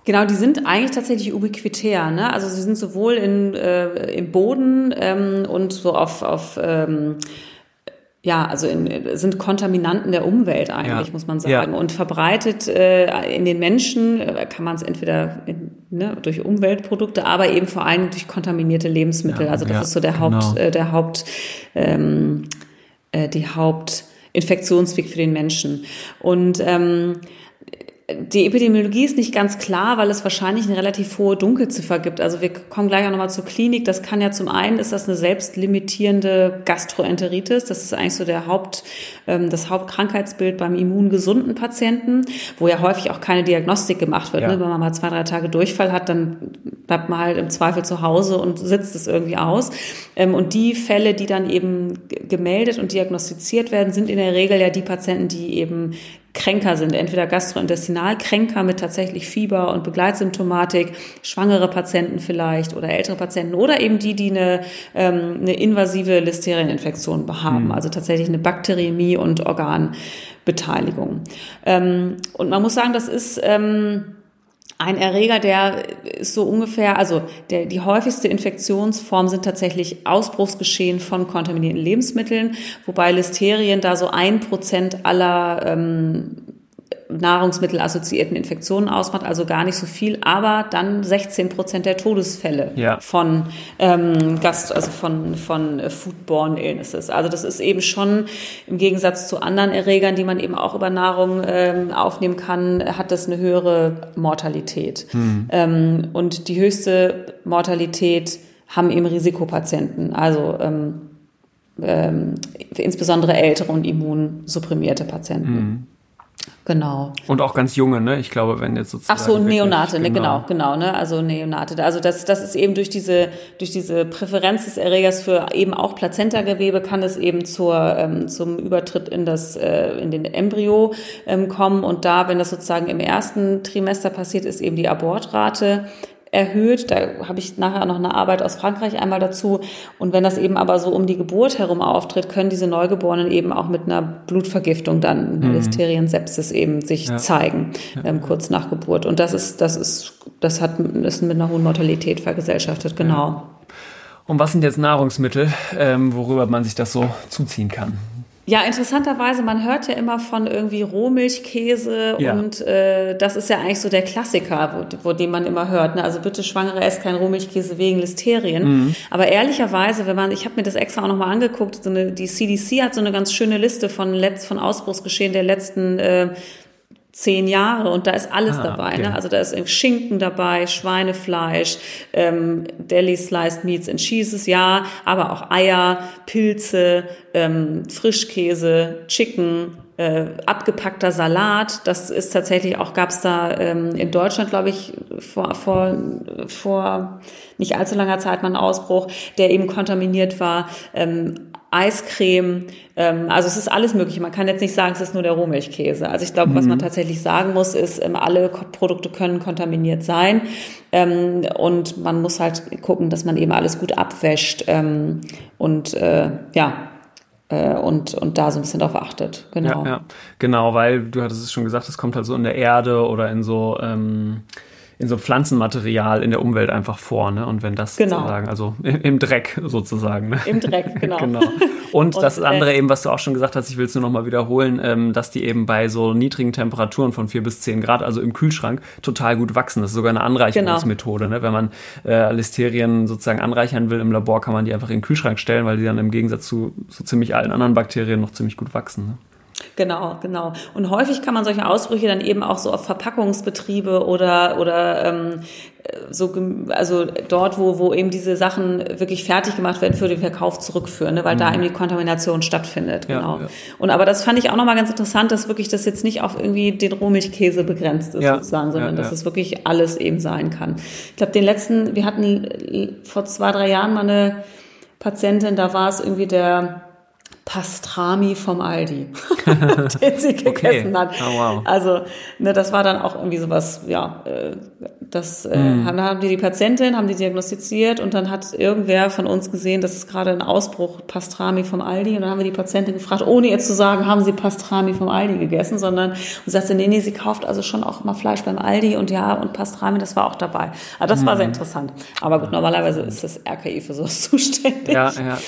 Genau, die sind eigentlich tatsächlich ubiquitär. Ne? Also sie sind sowohl in, äh, im Boden ähm, und so auf, auf ähm, ja, also in, sind Kontaminanten der Umwelt eigentlich, Ja. muss man Ja. sagen. Und verbreitet äh, in den Menschen äh, kann man es entweder in, ne, durch Umweltprodukte, aber eben vor allem durch kontaminierte Lebensmittel. Ja, also das ja, ist so der genau. Haupt, äh, der Haupt, ähm, äh, die Hauptinfektionsweg für den Menschen. Und ähm, die Epidemiologie ist nicht ganz klar, weil es wahrscheinlich eine relativ hohe Dunkelziffer gibt. Also wir kommen gleich auch nochmal zur Klinik. Das kann ja zum einen, ist das eine selbstlimitierende Gastroenteritis. Das ist eigentlich so der Haupt, ähm, das Hauptkrankheitsbild beim immungesunden Patienten, wo ja häufig auch keine Diagnostik gemacht wird. Ja. Ne? Wenn man mal zwei, drei Tage Durchfall hat, dann bleibt man halt im Zweifel zu Hause und sitzt es irgendwie aus. Ähm, und die Fälle, die dann eben gemeldet und diagnostiziert werden, sind in der Regel ja die Patienten, die eben kränker sind, entweder gastrointestinal kränker mit tatsächlich Fieber und Begleitsymptomatik, schwangere Patienten vielleicht oder ältere Patienten oder eben die, die eine, ähm, eine invasive Listerieninfektion haben, also tatsächlich eine Bakteriämie und Organbeteiligung. Ähm, und man muss sagen, das ist ähm, ein Erreger, der ist so ungefähr, also der, die häufigste Infektionsform sind tatsächlich Ausbruchsgeschehen von kontaminierten Lebensmitteln, wobei Listerien da so ein Prozent aller ähm, nahrungsmittelassoziierten Infektionen ausmacht, also gar nicht so viel, aber dann 16 Prozent der Todesfälle Ja. von ähm, Gast, also von von äh, foodborne Illnesses. Also das ist eben schon im Gegensatz zu anderen Erregern, die man eben auch über Nahrung ähm, aufnehmen kann, hat das eine höhere Mortalität. Ähm, und die höchste Mortalität haben eben Risikopatienten, also ähm, ähm, insbesondere ältere und immunsupprimierte Patienten. Genau. Und auch ganz junge, ne? Ich glaube, wenn jetzt sozusagen. Ach so, Neonate, wirklich, ne, genau, genau, ne? Also Neonate. Also das, das ist eben durch diese, durch diese Präferenz des Erregers für eben auch Plazentagewebe kann es eben zur, ähm, zum Übertritt in das, äh, in den Embryo ähm, kommen. Und da, wenn das sozusagen im ersten Trimester passiert, ist eben die Abortrate erhöht. Da habe ich nachher noch eine Arbeit aus Frankreich einmal dazu. Und wenn das eben aber so um die Geburt herum auftritt, können diese Neugeborenen eben auch mit einer Blutvergiftung dann, mhm. Listeriensepsis eben sich ja. zeigen, ähm, kurz nach Geburt. Und das ist, das ist, das hat, ist mit einer hohen Mortalität vergesellschaftet, genau. Ja. Und was sind jetzt Nahrungsmittel, ähm, worüber man sich das so zuziehen kann? Ja, interessanterweise, man hört ja immer von irgendwie Rohmilchkäse ja. und äh, das ist ja eigentlich so der Klassiker, wo, wo den man immer hört. Ne? Also bitte Schwangere esst kein Rohmilchkäse wegen Listerien. Mhm. Aber ehrlicherweise, wenn man, ich habe mir das extra auch nochmal angeguckt, so eine, die CDC hat so eine ganz schöne Liste von, Letz, von Ausbruchsgeschehen der letzten äh, zehn Jahre und da ist alles ah, dabei. Okay. Ne? Also da ist Schinken dabei, Schweinefleisch, ähm, Deli Sliced Meats and Cheeses, ja, aber auch Eier, Pilze, ähm, Frischkäse, Chicken, äh, abgepackter Salat. Das ist tatsächlich auch, gab es da ähm, in Deutschland, glaube ich, vor, vor, vor nicht allzu langer Zeit mal einen Ausbruch, der eben kontaminiert war. Ähm, Eiscreme, ähm, also es ist alles möglich. Man kann jetzt nicht sagen, es ist nur der Rohmilchkäse. Also ich glaube, mhm. was man mhm. tatsächlich sagen muss, ist, ähm, alle Produkte können kontaminiert sein ähm, und man muss halt gucken, dass man eben alles gut abwäscht ähm, und äh, ja, äh, und, und da so ein bisschen drauf achtet. Genau. Ja, ja, genau, weil du hattest es schon gesagt, es kommt halt so in der Erde oder in so ähm, in so Pflanzenmaterial in der Umwelt einfach vor, ne? Und wenn das genau. sozusagen, also im, Dreck sozusagen, ne? Im Dreck, genau. genau. Und, und das andere äh, eben, was du auch schon gesagt hast, ich will es nur nochmal wiederholen, ähm, dass die eben bei so niedrigen Temperaturen von vier bis zehn Grad, also im Kühlschrank, total gut wachsen. Das ist sogar eine Anreicherungsmethode, genau. ne? Wenn man äh, Listerien sozusagen anreichern will im Labor, kann man die einfach in den Kühlschrank stellen, weil die dann im Gegensatz zu so ziemlich allen anderen Bakterien noch ziemlich gut wachsen. Ne? Genau, genau. Und häufig kann man solche Ausbrüche dann eben auch so auf Verpackungsbetriebe oder oder ähm, so also dort, wo wo eben diese Sachen wirklich fertig gemacht werden für den Verkauf zurückführen, ne, weil mhm. da eben die Kontamination stattfindet. Ja, genau. Ja. Und aber das fand ich auch nochmal ganz interessant, dass wirklich das jetzt nicht auf irgendwie den Rohmilchkäse begrenzt ist ja. sozusagen, sondern dass es wirklich alles eben sein kann. Ich glaube, den letzten, wir hatten vor zwei drei Jahren mal eine Patientin, da war es irgendwie der Pastrami vom Aldi, den sie gegessen okay. hat. Oh, wow. Also, ne, das war dann auch irgendwie sowas, ja, äh, das äh, mm. haben, haben die die Patientin, haben die diagnostiziert und dann hat irgendwer von uns gesehen, das ist gerade ein Ausbruch Pastrami vom Aldi und dann haben wir die Patientin gefragt, ohne ihr zu sagen, haben sie Pastrami vom Aldi gegessen, sondern und sagte, nee, nee, sie kauft also schon auch mal Fleisch beim Aldi und ja, und Pastrami, das war auch dabei. Also das mm. war sehr mhm. interessant. Aber gut, normalerweise ist das RKI für sowas zuständig. Ja, ja.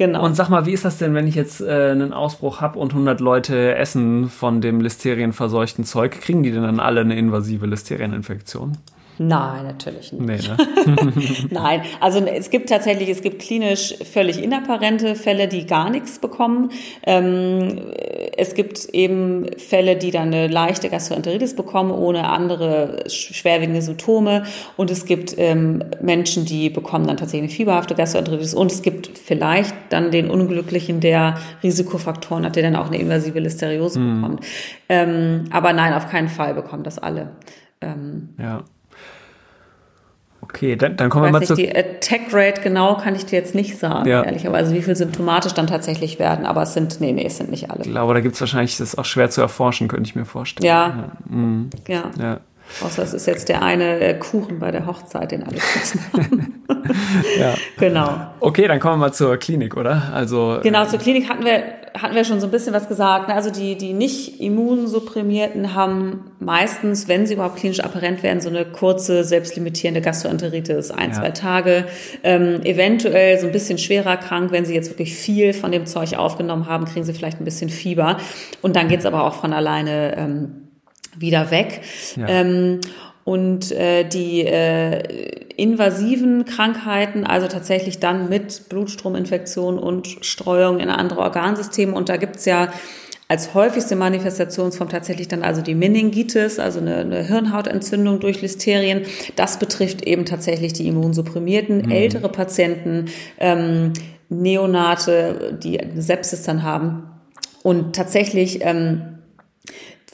Genau. Und sag mal, wie ist das denn, wenn ich jetzt äh, einen Ausbruch habe und 100 Leute essen von dem listerienverseuchten Zeug? Kriegen die denn dann alle eine invasive Listerieninfektion? Nein, natürlich nicht. Nee, ne? Nein, also es gibt tatsächlich, es gibt klinisch völlig inapparente Fälle, die gar nichts bekommen. Ähm, es gibt eben Fälle, die dann eine leichte Gastroenteritis bekommen, ohne andere schwerwiegende Symptome. Und es gibt ähm, Menschen, die bekommen dann tatsächlich eine fieberhafte Gastroenteritis. Und es gibt vielleicht dann den Unglücklichen, der Risikofaktoren hat, der dann auch eine invasive Listeriose mhm. bekommt. Ähm, aber nein, auf keinen Fall bekommen das alle. Ähm, ja. Okay, dann, dann kommen wir mal zu. Die Attack Rate genau kann ich dir jetzt nicht sagen, ja. ehrlicherweise, wie viel symptomatisch dann tatsächlich werden. Aber es sind, nee, nee, es sind nicht alle. Ich glaube, da gibt es wahrscheinlich, das ist auch schwer zu erforschen, könnte ich mir vorstellen. Ja. Ja. Mhm. ja. ja. Außer es ist jetzt der eine äh, Kuchen bei der Hochzeit, den alle gegessen haben. ja. Genau. Okay, dann kommen wir mal zur Klinik, oder? Also genau, zur Klinik hatten wir hatten wir schon so ein bisschen was gesagt. Ne? Also die die nicht immunsupprimierten haben meistens, wenn sie überhaupt klinisch apparent werden, so eine kurze selbstlimitierende Gastroenteritis, ein ja. zwei Tage, ähm, eventuell so ein bisschen schwerer krank, wenn sie jetzt wirklich viel von dem Zeug aufgenommen haben, kriegen sie vielleicht ein bisschen Fieber und dann geht's aber auch von alleine ähm, wieder weg. Ja. Ähm, und äh, die äh, invasiven Krankheiten, also tatsächlich dann mit Blutstrominfektion und Streuung in andere Organsysteme. Und da gibt's ja als häufigste Manifestationsform tatsächlich dann also die Meningitis, also eine, eine Hirnhautentzündung durch Listerien. Das betrifft eben tatsächlich die Immunsupprimierten, mhm. ältere Patienten, ähm, Neonate, die Sepsis dann haben. Und tatsächlich ähm,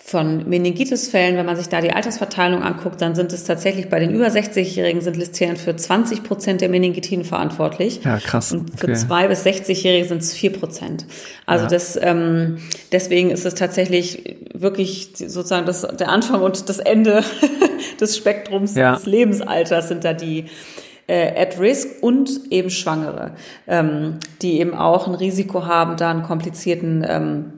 von Meningitis-Fällen, wenn man sich da die Altersverteilung anguckt, dann sind es tatsächlich bei den über 60-Jährigen sind Listerien für 20 Prozent der Meningitiden verantwortlich. Ja, krass. Und für okay. zwei bis 60-Jährige sind es vier Prozent. Also ja. das, ähm, deswegen ist es tatsächlich wirklich sozusagen das, der Anfang und das Ende des Spektrums ja. des Lebensalters sind da die äh, at risk und eben Schwangere, ähm, die eben auch ein Risiko haben, da einen komplizierten ähm,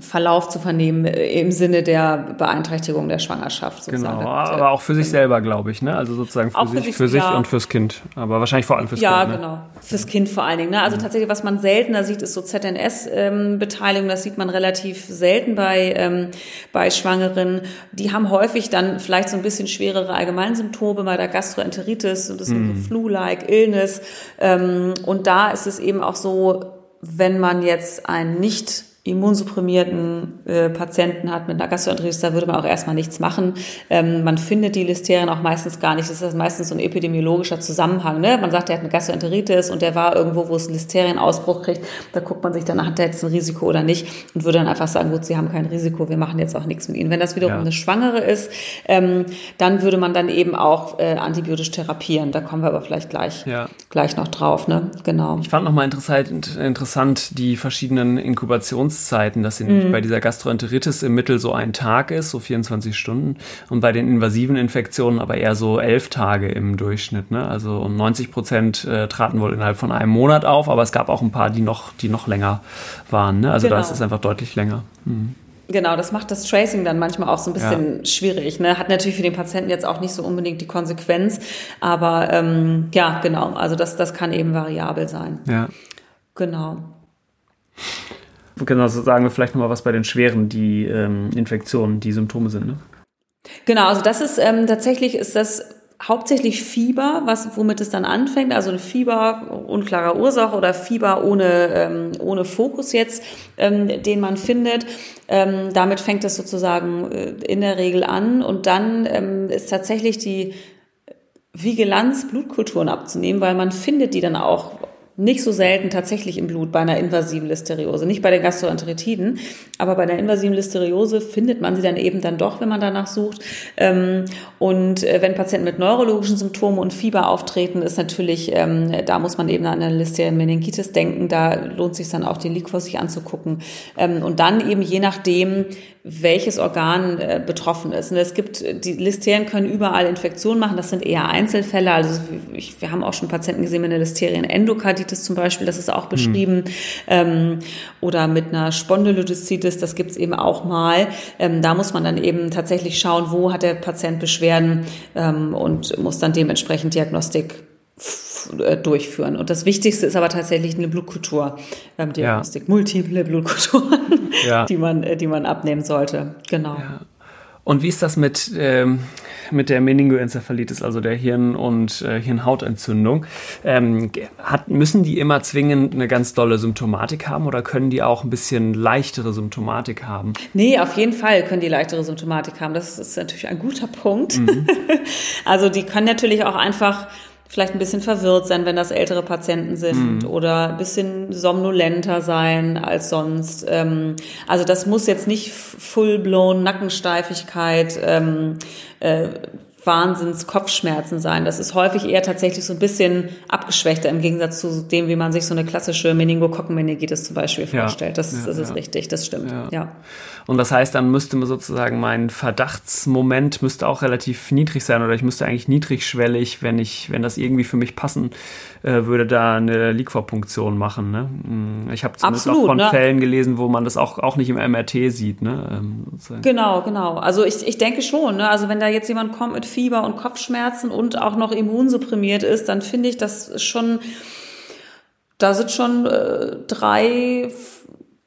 Verlauf zu vernehmen äh, im Sinne der Beeinträchtigung der Schwangerschaft. Sozusagen. Genau, aber auch für sich selber, glaube ich, ne? Also sozusagen für, sich, für sich, für sich ja. und fürs Kind. Aber wahrscheinlich vor allem fürs ja, Kind. Ja, ne? genau. Fürs Kind vor allen Dingen. Ne? Also mhm. tatsächlich, was man seltener sieht, ist so ZNS-Beteiligung. Ähm, das sieht man relativ selten bei, ähm, bei Schwangeren. Die haben häufig dann vielleicht so ein bisschen schwerere Allgemeinsymptome bei der Gastroenteritis und das mhm. ist Flu-like Illness. Ähm, und da ist es eben auch so, wenn man jetzt ein nicht immunsupprimierten äh, Patienten hat mit einer Gastroenteritis, da würde man auch erstmal nichts machen. Ähm, man findet die Listerien auch meistens gar nicht. Das ist meistens so ein epidemiologischer Zusammenhang. Ne? Man sagt, der hat eine Gastroenteritis und der war irgendwo, wo es einen Listerienausbruch kriegt. Da guckt man sich dann, hat der jetzt ein Risiko oder nicht und würde dann einfach sagen, gut, Sie haben kein Risiko, wir machen jetzt auch nichts mit Ihnen. Wenn das wiederum ja. eine Schwangere ist, ähm, dann würde man dann eben auch äh, antibiotisch therapieren. Da kommen wir aber vielleicht gleich, ja. gleich noch drauf. Ne? Genau. Ich fand nochmal interessant, interessant die verschiedenen Inkubations Lebenszeiten, dass sie mhm. bei dieser Gastroenteritis im Mittel so ein Tag ist, so 24 Stunden, und bei den invasiven Infektionen aber eher so elf Tage im Durchschnitt. Ne? Also und 90 Prozent äh, traten wohl innerhalb von einem Monat auf, aber es gab auch ein paar, die noch, die noch länger waren. Ne? Also genau. da ist es einfach deutlich länger. Mhm. Genau, das macht das Tracing dann manchmal auch so ein bisschen ja. schwierig. Ne? Hat natürlich für den Patienten jetzt auch nicht so unbedingt die Konsequenz, aber ähm, ja, genau. Also das, das kann eben variabel sein. Ja. Genau genau, sagen wir vielleicht nochmal was bei den schweren, die ähm, Infektionen, die Symptome sind. Ne? Genau, also das ist ähm, tatsächlich ist das hauptsächlich Fieber, was womit es dann anfängt, also ein Fieber unklarer Ursache oder Fieber ohne ähm, ohne Fokus jetzt, ähm, den man findet. Ähm, damit fängt es sozusagen äh, in der Regel an und dann ähm, ist tatsächlich die Vigilanz, Blutkulturen abzunehmen, weil man findet die dann auch nicht so selten tatsächlich im Blut bei einer invasiven Listeriose, nicht bei den Gastroenteritiden, aber bei einer invasiven Listeriose findet man sie dann eben dann doch, wenn man danach sucht. Ähm, und äh, wenn Patienten mit neurologischen Symptomen und Fieber auftreten, ist natürlich, ähm, da muss man eben an eine Listerien-Meningitis denken, da lohnt sich dann auch den Liquor sich anzugucken. Ähm, und dann eben je nachdem, welches Organ äh, betroffen ist. Und es gibt, die Listerien können überall Infektionen machen, das sind eher Einzelfälle. Also ich, wir haben auch schon Patienten gesehen mit einer Listerien-Endokarditis zum Beispiel, das ist auch beschrieben. Mhm. Ähm, oder mit einer Spondylolisthesis, das gibt's eben auch mal. Ähm, da muss man dann eben tatsächlich schauen, wo hat der Patient Beschwerden ähm, und muss dann dementsprechend Diagnostik durchführen. Und das Wichtigste ist aber tatsächlich eine Blutkultur, ähm, Diagnostik, ja. multiple Blutkulturen, ja. die man, äh, die man abnehmen sollte. Genau. Ja. Und wie ist das mit, ähm, mit der Meningoenzephalitis, also der Hirn- und äh, Hirnhautentzündung? Ähm, hat, müssen die immer zwingend eine ganz dolle Symptomatik haben oder können die auch ein bisschen leichtere Symptomatik haben? Nee, auf jeden Fall können die leichtere Symptomatik haben. Das ist natürlich ein guter Punkt. Mhm. also die können natürlich auch einfach vielleicht ein bisschen verwirrt sein, wenn das ältere Patienten sind mhm. oder ein bisschen somnolenter sein als sonst. Ähm, also das muss jetzt nicht full-blown Nackensteifigkeit, ähm, äh, Wahnsinns Kopfschmerzen sein. Das ist häufig eher tatsächlich so ein bisschen abgeschwächter im Gegensatz zu dem, wie man sich so eine klassische Meningokokkenmeningitis zum Beispiel vorstellt. Das, ja, das ist ja. richtig, das stimmt. Ja. ja. Und das heißt, dann müsste man sozusagen mein Verdachtsmoment müsste auch relativ niedrig sein oder ich müsste eigentlich niedrigschwellig, wenn ich, wenn das irgendwie für mich passen würde, da eine Liquorpunktion machen. Ne? Hm, ich habe zumindest Absolut, auch von ne? Fällen gelesen, wo man das auch, auch nicht im MRT sieht. Ne? Ähm, genau, genau. Also ich, ich denke schon. Ne? Also wenn da jetzt jemand kommt mit Fieber und Kopfschmerzen und auch noch immunsupprimiert ist, dann finde ich, das schon, da sind schon äh, drei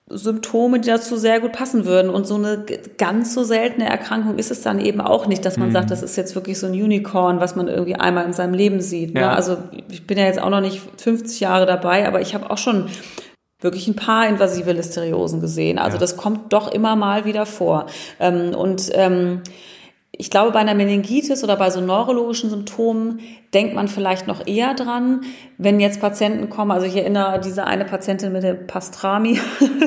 Symptome, die dazu sehr gut passen würden. Und so eine ganz so seltene Erkrankung ist es dann eben auch nicht, dass man mhm. sagt, das ist jetzt wirklich so ein Unicorn, was man irgendwie einmal in seinem Leben sieht. Ne? Ja. Also ich bin ja jetzt auch noch nicht 50 Jahre dabei, aber ich habe auch schon wirklich ein paar invasive Listeriosen gesehen. Also ja. das kommt doch immer mal wieder vor. Ähm, und ähm, ich glaube, bei einer Meningitis oder bei so neurologischen Symptomen denkt man vielleicht noch eher dran, wenn jetzt Patienten kommen. Also ich erinnere diese eine Patientin mit dem Pastrami,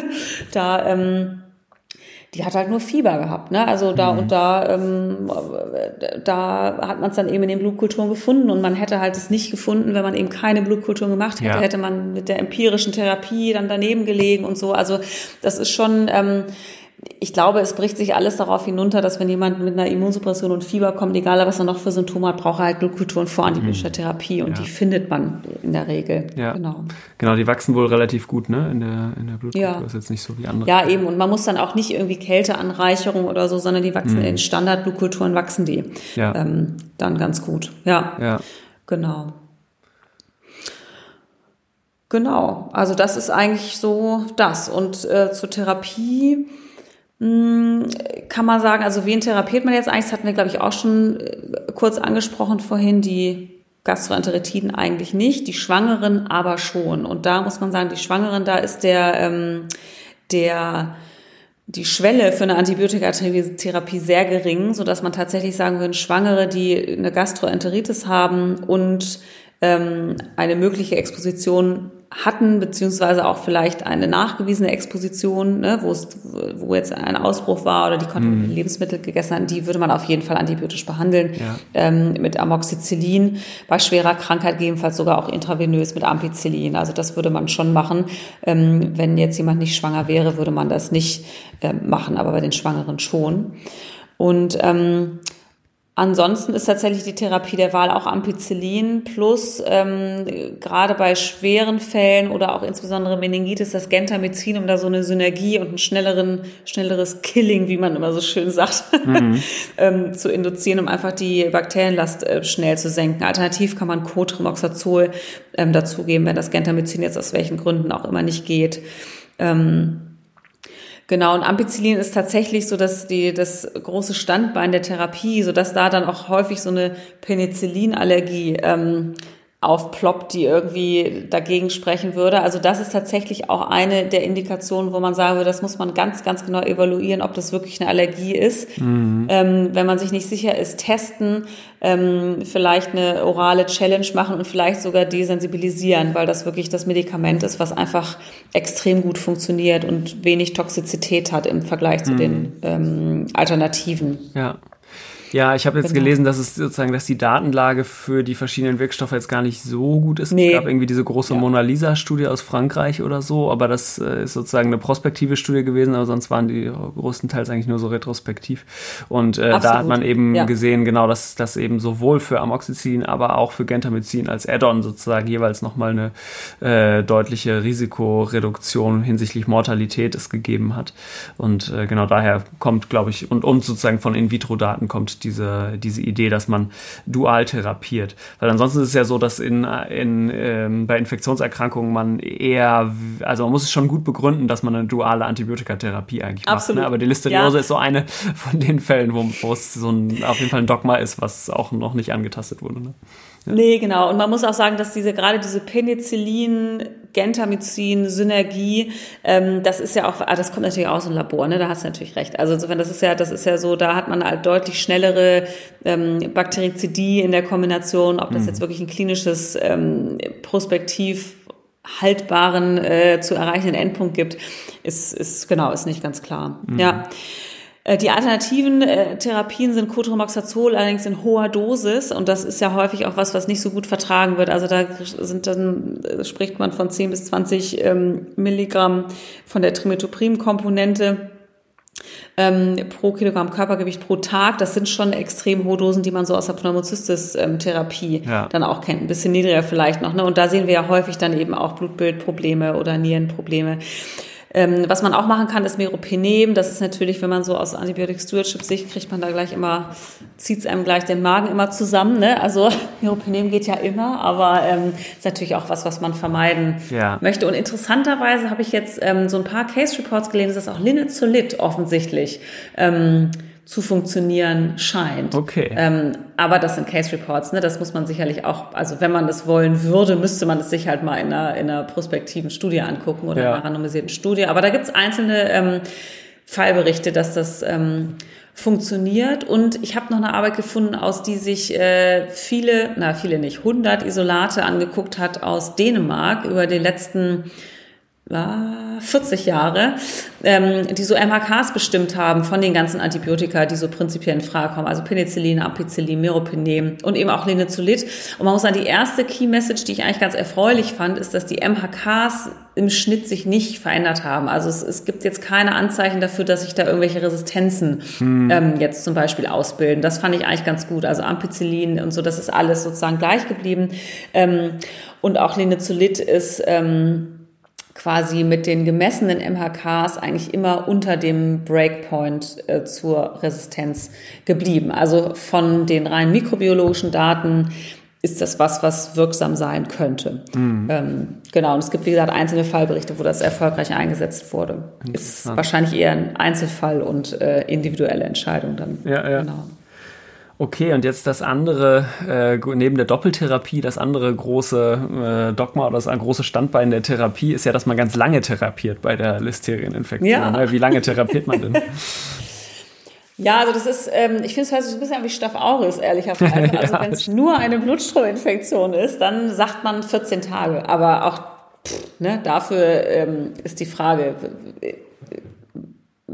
da ähm, die hat halt nur Fieber gehabt. Ne? Also da mhm. und da, ähm, da hat man es dann eben in den Blutkulturen gefunden und man hätte halt es nicht gefunden, wenn man eben keine Blutkulturen gemacht hätte, ja. hätte man mit der empirischen Therapie dann daneben gelegen und so. Also das ist schon ähm, ich glaube, es bricht sich alles darauf hinunter, dass wenn jemand mit einer Immunsuppression und Fieber kommt, egal was er noch für Symptome hat, braucht er halt Blutkulturen vor antibiotischer mhm. Therapie und ja. die findet man in der Regel. Ja. Genau. Genau, die wachsen wohl relativ gut, ne, in der, in der Blutkultur. Ja. ist jetzt nicht so wie andere. Ja, eben. Und man muss dann auch nicht irgendwie Kälteanreicherung oder so, sondern die wachsen mhm. in Standardblutkulturen wachsen die. Ja. Ähm, dann ganz gut. Ja. Ja. Genau. Genau, also das ist eigentlich so das. Und äh, zur Therapie, kann man sagen, also wen therapiert man jetzt eigentlich? Das hatten wir, glaube ich, auch schon äh, kurz angesprochen vorhin, die Gastroenteritiden eigentlich nicht, die Schwangeren aber schon. Und da muss man sagen, die Schwangeren, da ist der, ähm, der, die Schwelle für eine Antibiotikatherapie sehr gering, so dass man tatsächlich sagen würde, Schwangere, die eine Gastroenteritis haben und ähm, eine mögliche Exposition hatten, beziehungsweise auch vielleicht eine nachgewiesene Exposition, ne, wo es, wo jetzt ein Ausbruch war oder die konnten mhm. Lebensmittel gegessen haben, die würde man auf jeden Fall antibiotisch behandeln ja. ähm, mit Amoxicillin. Bei schwerer Krankheit gegebenenfalls sogar auch intravenös mit Ampicillin. Also das würde man schon machen. Ähm, wenn jetzt jemand nicht schwanger wäre, würde man das nicht äh, machen, aber bei den Schwangeren schon. Und ähm, Ansonsten ist tatsächlich die Therapie der Wahl auch Ampicillin plus ähm, gerade bei schweren Fällen oder auch insbesondere Meningitis das Gentamicin, um da so eine Synergie und ein schnelleren, schnelleres Killing, wie man immer so schön sagt, mhm. ähm, zu induzieren, um einfach die Bakterienlast äh, schnell zu senken. Alternativ kann man Cotrimoxazol ähm, dazugeben, wenn das Gentamicin jetzt aus welchen Gründen auch immer nicht geht. Ähm, Genau, und Ampicillin ist tatsächlich so dass die, das große Standbein der Therapie, so dass da dann auch häufig so eine Penicillinallergie ähm, aufploppt, die irgendwie dagegen sprechen würde. Also das ist tatsächlich auch eine der Indikationen, wo man sagen würde, das muss man ganz, ganz genau evaluieren, ob das wirklich eine Allergie ist. Mhm. Ähm, wenn man sich nicht sicher ist, testen, ähm, vielleicht eine orale Challenge machen und vielleicht sogar desensibilisieren, weil das wirklich das Medikament ist, was einfach extrem gut funktioniert und wenig Toxizität hat im Vergleich zu mhm. den ähm, Alternativen. Ja. Ja, ich habe jetzt genau. gelesen, dass es sozusagen, dass die Datenlage für die verschiedenen Wirkstoffe jetzt gar nicht so gut ist. Nee. Es gab irgendwie diese große ja. Mona Lisa-Studie aus Frankreich oder so, aber das äh, ist sozusagen eine prospektive Studie gewesen, aber sonst waren die größtenteils eigentlich nur so retrospektiv. Und äh, da hat man eben ja. gesehen, genau, dass das eben sowohl für Amoxicillin, aber auch für Gentamicin als Add-on sozusagen jeweils nochmal eine äh, deutliche Risikoreduktion hinsichtlich Mortalität es gegeben hat. Und äh, genau daher kommt, glaube ich, und, und sozusagen von In-vitro-Daten kommt diese, diese Idee, dass man dual therapiert. Weil ansonsten ist es ja so, dass in, in, ähm, bei Infektionserkrankungen man eher, also man muss es schon gut begründen, dass man eine duale Antibiotikatherapie eigentlich macht. Ne? Aber die Listeriose ja. ist so eine von den Fällen, wo, wo es so ein, auf jeden Fall ein Dogma ist, was auch noch nicht angetastet wurde. Ne? Ja. Nee, genau. Und man muss auch sagen, dass diese gerade diese Penicillin, Gentamicin, Synergie, ähm, das ist ja auch, ah, das kommt natürlich aus dem Labor, ne? Da hast du natürlich recht. Also insofern, das ist ja, das ist ja so, da hat man halt deutlich schnellere ähm, Bakterizidie in der Kombination, ob das mhm. jetzt wirklich ein klinisches ähm, Prospektiv haltbaren äh, zu erreichenden Endpunkt gibt, ist, ist genau, ist nicht ganz klar. Mhm. Ja. Äh, die alternativen äh, Therapien sind Cotrimoxazol allerdings in hoher Dosis und das ist ja häufig auch was, was nicht so gut vertragen wird. Also da sind dann äh, spricht man von 10 bis 20 ähm, Milligramm von der Trimetoprim-Komponente ähm, pro Kilogramm Körpergewicht pro Tag. Das sind schon extrem hohe Dosen, die man so aus der Pneumocystis-Therapie ja. dann auch kennt. Ein bisschen niedriger vielleicht noch. Ne? Und da sehen wir ja häufig dann eben auch Blutbildprobleme oder Nierenprobleme. Ähm, was man auch machen kann, ist Meropenem. Das ist natürlich, wenn man so aus Antibiotic Stewardship Sicht kriegt man da gleich immer, zieht es einem gleich den Magen immer zusammen. Ne? Also Meropenem geht ja immer, aber ähm, ist natürlich auch was, was man vermeiden ja. möchte. Und interessanterweise habe ich jetzt ähm, so ein paar Case Reports gelesen, dass auch Linezolid offensichtlich ähm, zu funktionieren scheint. Okay. Ähm, aber das sind Case Reports, ne? Das muss man sicherlich auch, also wenn man das wollen würde, müsste man es sich halt mal in einer, in einer prospektiven Studie angucken oder ja. einer randomisierten Studie. Aber da gibt es einzelne ähm, Fallberichte, dass das ähm, funktioniert. Und ich habe noch eine Arbeit gefunden, aus die sich äh, viele, na viele nicht, 100 Isolate angeguckt hat aus Dänemark über die letzten 40 Jahre, ähm, die so MHKs bestimmt haben von den ganzen Antibiotika, die so prinzipiell in Frage kommen, also Penicillin, Ampicillin, Meropenem und eben auch Linezolid. Und man muss sagen, die erste Key Message, die ich eigentlich ganz erfreulich fand, ist, dass die MHKs im Schnitt sich nicht verändert haben. Also es, es gibt jetzt keine Anzeichen dafür, dass sich da irgendwelche Resistenzen hm. ähm, jetzt zum Beispiel ausbilden. Das fand ich eigentlich ganz gut. Also Ampicillin und so, das ist alles sozusagen gleich geblieben. Ähm, und auch Linezolid ist ähm, quasi mit den gemessenen MHKs eigentlich immer unter dem Breakpoint äh, zur Resistenz geblieben. Also von den rein mikrobiologischen Daten ist das was, was wirksam sein könnte. Mhm. Ähm, genau, und es gibt, wie gesagt, einzelne Fallberichte, wo das erfolgreich eingesetzt wurde. Ist wahrscheinlich eher ein Einzelfall und äh, individuelle Entscheidung dann. Ja, ja. Genau. Okay, und jetzt das andere, äh, neben der Doppeltherapie, das andere große äh, Dogma oder das große Standbein der Therapie ist ja, dass man ganz lange therapiert bei der Listerieninfektion. Ja. Ne? Wie lange therapiert man denn? Ja, also das ist, ähm, ich finde es halt so ein bisschen wie Staph aureus, ehrlicherweise. Also ja. wenn es nur eine Blutstrominfektion ist, dann sagt man 14 Tage. Aber auch pff, ne, dafür ähm, ist die Frage,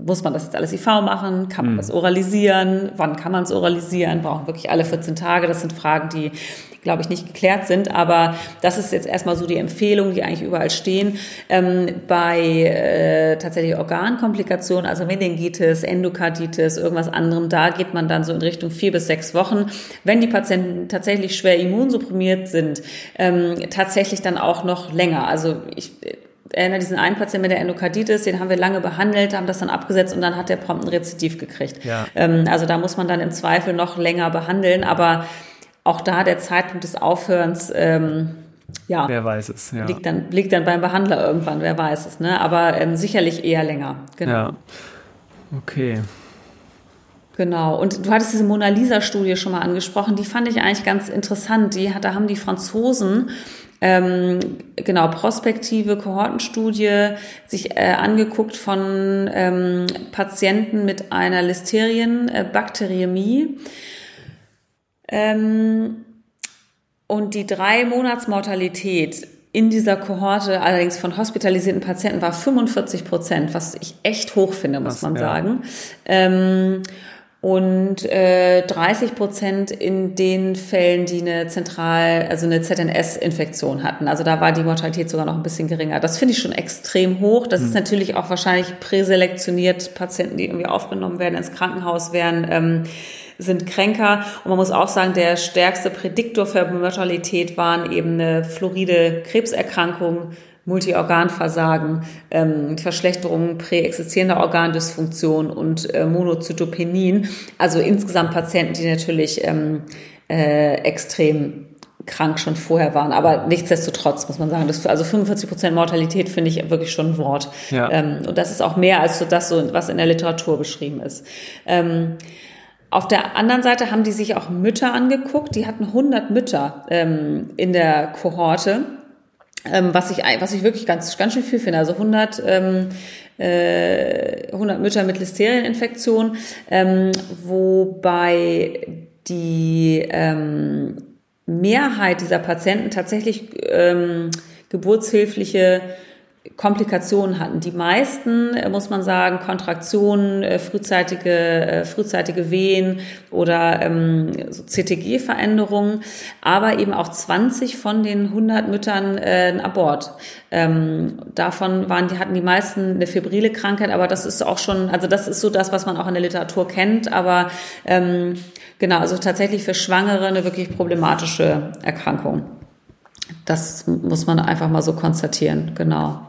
muss man das jetzt alles IV machen? Kann man mhm. das oralisieren? Wann kann man es oralisieren? Brauchen wirklich alle 14 Tage? Das sind Fragen, die, glaube ich, nicht geklärt sind. Aber das ist jetzt erstmal so die Empfehlung, die eigentlich überall stehen. Ähm, bei äh, tatsächlich Organkomplikationen, also Meningitis, Endokarditis, irgendwas anderem, da geht man dann so in Richtung vier bis sechs Wochen. Wenn die Patienten tatsächlich schwer immunsupprimiert sind, ähm, tatsächlich dann auch noch länger. Also ich erinnere diesen einen Patienten mit der Endokarditis, den haben wir lange behandelt, haben das dann abgesetzt und dann hat der prompt ein Rezidiv gekriegt. Ja. Ähm, also da muss man dann im Zweifel noch länger behandeln, aber auch da der Zeitpunkt des Aufhörens, ähm, ja, wer weiß es, ja. liegt dann liegt dann beim Behandler irgendwann, wer weiß es, ne? Aber ähm, sicherlich eher länger. Genau. Ja. Okay. Genau. Und du hattest diese Mona Lisa Studie schon mal angesprochen. Die fand ich eigentlich ganz interessant. Die da haben die Franzosen ähm, genau, prospektive Kohortenstudie sich äh, angeguckt von ähm, Patienten mit einer Listerienbakteriämie. Ähm, und die drei Monatsmortalität in dieser Kohorte allerdings von hospitalisierten Patienten war 45 Prozent, was ich echt hoch finde, muss was, man ja. sagen. Und äh, 30 Prozent in den Fällen, die eine zentral, also eine ZNS-Infektion hatten. Also da war die Mortalität sogar noch ein bisschen geringer. Das finde ich schon extrem hoch. Das mhm. ist natürlich auch wahrscheinlich präselektioniert. Patienten, die irgendwie aufgenommen werden, ins Krankenhaus werden, ähm, sind kränker. Und man muss auch sagen, der stärkste Prädiktor für Mortalität waren eben eine floride Krebserkrankung, Multiorganversagen, ähm, Verschlechterung präexistierender Organdysfunktion und äh, Monozytopenien. Also insgesamt Patienten, die natürlich ähm, äh, extrem krank schon vorher waren. Aber nichtsdestotrotz muss man sagen, das, also 45 Prozent Mortalität finde ich wirklich schon ein Wort. Ja. Ähm, und das ist auch mehr als so das, so, was in der Literatur beschrieben ist. Ähm, auf der anderen Seite haben die sich auch Mütter angeguckt. Die hatten 100 Mütter ähm, in der Kohorte ähm, was ich was ich wirklich ganz ganz schön viel finde. Also 100 ähm, äh, 100 Mütter mit Listerieninfektion, ähm, wobei die ähm, Mehrheit dieser Patienten tatsächlich ähm, geburtshilfliche Komplikationen hatten. Die meisten, äh, muss man sagen, Kontraktionen, äh, frühzeitige, äh, frühzeitige Wehen oder ähm, so CTG-Veränderungen, aber eben auch 20 von den 100 Müttern äh, ein Abort. Ähm, davon waren, die hatten die meisten eine febrile Krankheit, aber das ist auch schon, also das ist so das, was man auch in der Literatur kennt, aber ähm, genau, also tatsächlich für Schwangere eine wirklich problematische Erkrankung. Das muss man einfach mal so konstatieren, genau.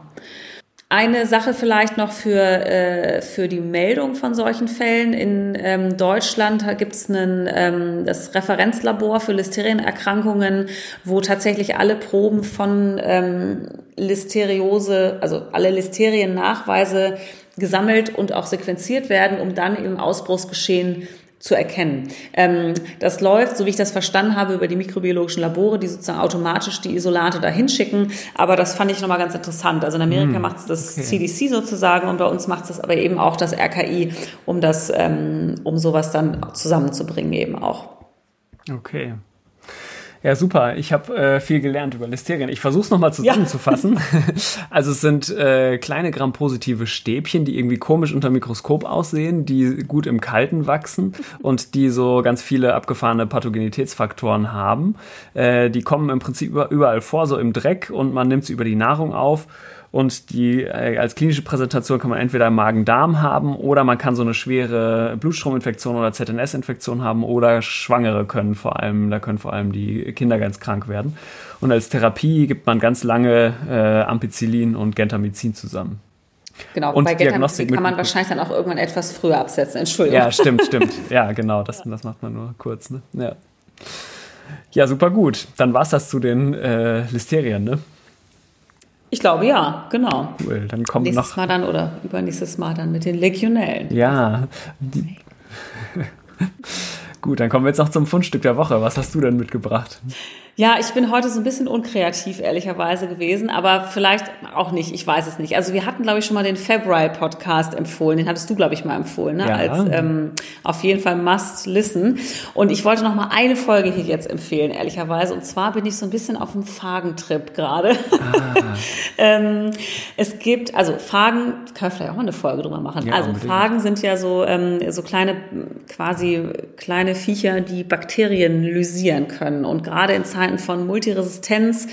Eine Sache vielleicht noch für, äh, für die Meldung von solchen Fällen. In ähm, Deutschland gibt es ähm, das Referenzlabor für Listerienerkrankungen, wo tatsächlich alle Proben von ähm, Listeriose, also alle Listerien-Nachweise gesammelt und auch sequenziert werden, um dann im Ausbruchsgeschehen zu erkennen. Ähm, das läuft, so wie ich das verstanden habe, über die mikrobiologischen Labore, die sozusagen automatisch die Isolate dahin schicken. Aber das fand ich nochmal ganz interessant. Also in Amerika mm, macht es das okay. CDC sozusagen und bei uns macht es aber eben auch das RKI, um das, ähm, um sowas dann zusammenzubringen eben auch. Okay. Ja, super. Ich habe äh, viel gelernt über Listerien. Ich versuche es nochmal zusammenzufassen. Ja. also es sind äh, kleine grampositive Stäbchen, die irgendwie komisch unter Mikroskop aussehen, die gut im Kalten wachsen und die so ganz viele abgefahrene Pathogenitätsfaktoren haben. Äh, die kommen im Prinzip überall vor, so im Dreck und man nimmt sie über die Nahrung auf und die äh, als klinische Präsentation kann man entweder Magen-Darm haben oder man kann so eine schwere Blutstrominfektion oder ZNS-Infektion haben oder Schwangere können vor allem, da können vor allem die Kinder ganz krank werden. Und als Therapie gibt man ganz lange äh, Ampicillin und Gentamicin zusammen. Genau, und bei Gentamicin kann man wahrscheinlich dann auch irgendwann etwas früher absetzen. Entschuldigung. Ja, stimmt, stimmt. Ja, genau, das, das macht man nur kurz. Ne? Ja. ja, super gut. Dann war es das zu den äh, Listerien, ne? Ich glaube ja, genau. Cool, dann kommt Nächstes noch. Mal dann oder übernächstes Mal dann mit den Legionellen. Ja. Gut, dann kommen wir jetzt noch zum Fundstück der Woche. Was hast du denn mitgebracht? Ja, ich bin heute so ein bisschen unkreativ, ehrlicherweise gewesen, aber vielleicht auch nicht, ich weiß es nicht. Also wir hatten, glaube ich, schon mal den February-Podcast empfohlen, den hattest du, glaube ich, mal empfohlen, ne? Ja. als ähm, auf jeden Fall Must Listen. Und ich wollte noch mal eine Folge hier jetzt empfehlen, ehrlicherweise. Und zwar bin ich so ein bisschen auf einem Fagentrip gerade. Ah. ähm, es gibt, also Fagen, kann man vielleicht auch mal eine Folge drüber machen. Ja, also unbedingt. Fagen sind ja so, ähm, so kleine, quasi kleine Viecher, die Bakterien lysieren können. Und gerade in Zeiten von Multiresistenz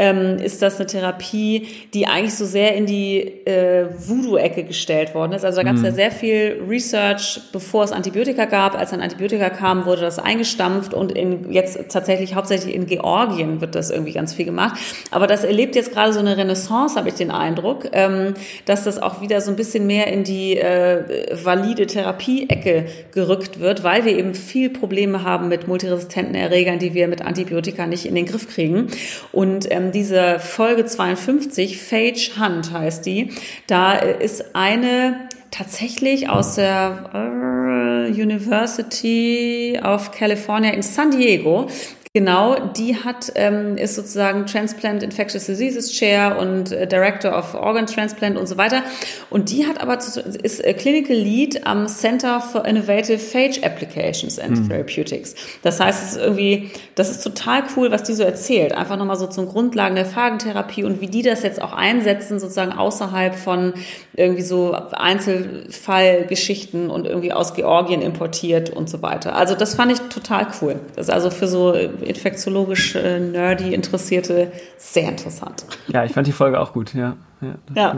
ähm, ist das eine Therapie, die eigentlich so sehr in die äh, Voodoo-Ecke gestellt worden ist. Also da gab es mhm. ja sehr viel Research, bevor es Antibiotika gab. Als ein Antibiotika kam, wurde das eingestampft und in, jetzt tatsächlich hauptsächlich in Georgien wird das irgendwie ganz viel gemacht. Aber das erlebt jetzt gerade so eine Renaissance, habe ich den Eindruck, ähm, dass das auch wieder so ein bisschen mehr in die äh, valide Therapie-Ecke gerückt wird, weil wir eben viel Probleme haben mit multiresistenten Erregern, die wir mit Antibiotika nicht in den Griff kriegen. Und ähm, diese Folge 52, Phage Hunt heißt die, da ist eine tatsächlich aus der äh, University of California in San Diego Genau, die hat, ähm, ist sozusagen Transplant Infectious Diseases Chair und äh, Director of Organ Transplant und so weiter. Und die hat aber, ist äh, Clinical Lead am Center for Innovative Phage Applications and mhm. Therapeutics. Das heißt, es ist irgendwie, das ist total cool, was die so erzählt. Einfach nochmal so zum Grundlagen der Phagentherapie und wie die das jetzt auch einsetzen, sozusagen außerhalb von irgendwie so Einzelfallgeschichten und irgendwie aus Georgien importiert und so weiter. Also das fand ich total cool. Das ist also für so infektiologisch äh, nerdy Interessierte sehr interessant. Ja, ich fand die Folge auch gut, ja. Ja, ja.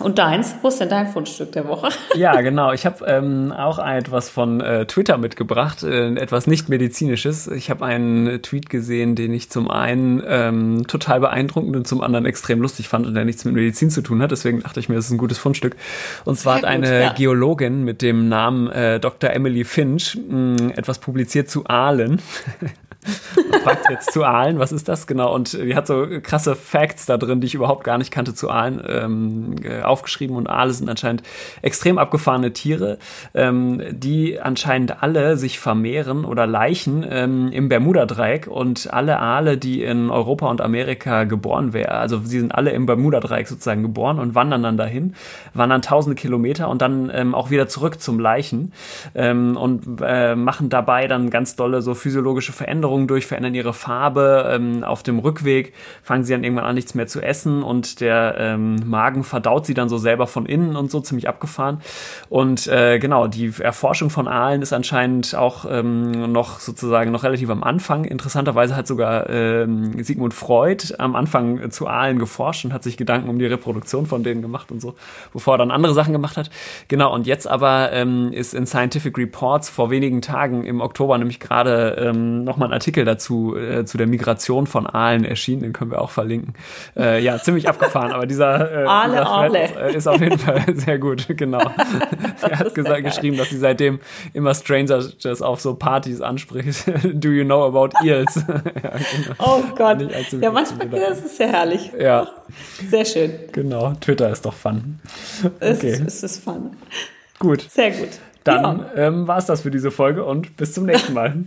Und deins? Wo ist denn dein Fundstück der Woche? Ja, genau. Ich habe ähm, auch etwas von äh, Twitter mitgebracht, äh, etwas nicht medizinisches. Ich habe einen Tweet gesehen, den ich zum einen ähm, total beeindruckend und zum anderen extrem lustig fand und der nichts mit Medizin zu tun hat. Deswegen dachte ich mir, das ist ein gutes Fundstück. Und zwar Sehr hat eine ja. Geologin mit dem Namen äh, Dr. Emily Finch mh, etwas publiziert zu Aalen. Fragt jetzt zu Aalen, was ist das genau? Und die hat so krasse Facts da drin, die ich überhaupt gar nicht kannte zu Aalen, ähm, äh, aufgeschrieben. Und Aale sind anscheinend extrem abgefahrene Tiere, ähm, die anscheinend alle sich vermehren oder Leichen ähm, im Bermuda-Dreieck. Und alle Aale, die in Europa und Amerika geboren wären, also sie sind alle im Bermuda-Dreieck sozusagen geboren und wandern dann dahin, wandern tausende Kilometer und dann ähm, auch wieder zurück zum Leichen ähm, und äh, machen dabei dann ganz dolle so physiologische Veränderungen Veränderungen durch, verändern ihre Farbe. Ähm, auf dem Rückweg fangen sie dann irgendwann an, nichts mehr zu essen und der ähm, Magen verdaut sie dann so selber von innen und so ziemlich abgefahren. Und äh, genau, die Erforschung von Aalen ist anscheinend auch ähm, noch sozusagen noch relativ am Anfang. Interessanterweise hat sogar ähm, Sigmund Freud am Anfang zu Aalen geforscht und hat sich Gedanken um die Reproduktion von denen gemacht und so, bevor er dann andere Sachen gemacht hat. Genau, und jetzt aber ähm, ist in Scientific Reports vor wenigen Tagen im Oktober nämlich gerade ähm, nochmal ein Artikel Artikel dazu, äh, zu der Migration von Aalen erschienen, den können wir auch verlinken. Äh, ja, ziemlich abgefahren, aber dieser, äh, Aale, dieser Aale. Ist, ist, auf jeden Fall sehr gut, genau. er hat gesagt, geschrieben, dass sie seitdem immer Strangers auf so Partys anspricht. Do you know about eels? ja, genau. Oh Gott. Ja, manchmal, das ist ja herrlich. Ja. Sehr schön. Genau, Twitter ist doch fun. Okay. Es, es ist fun. Gut. Sehr gut. Dann ja. ähm, war es das für diese Folge und bis zum nächsten Mal.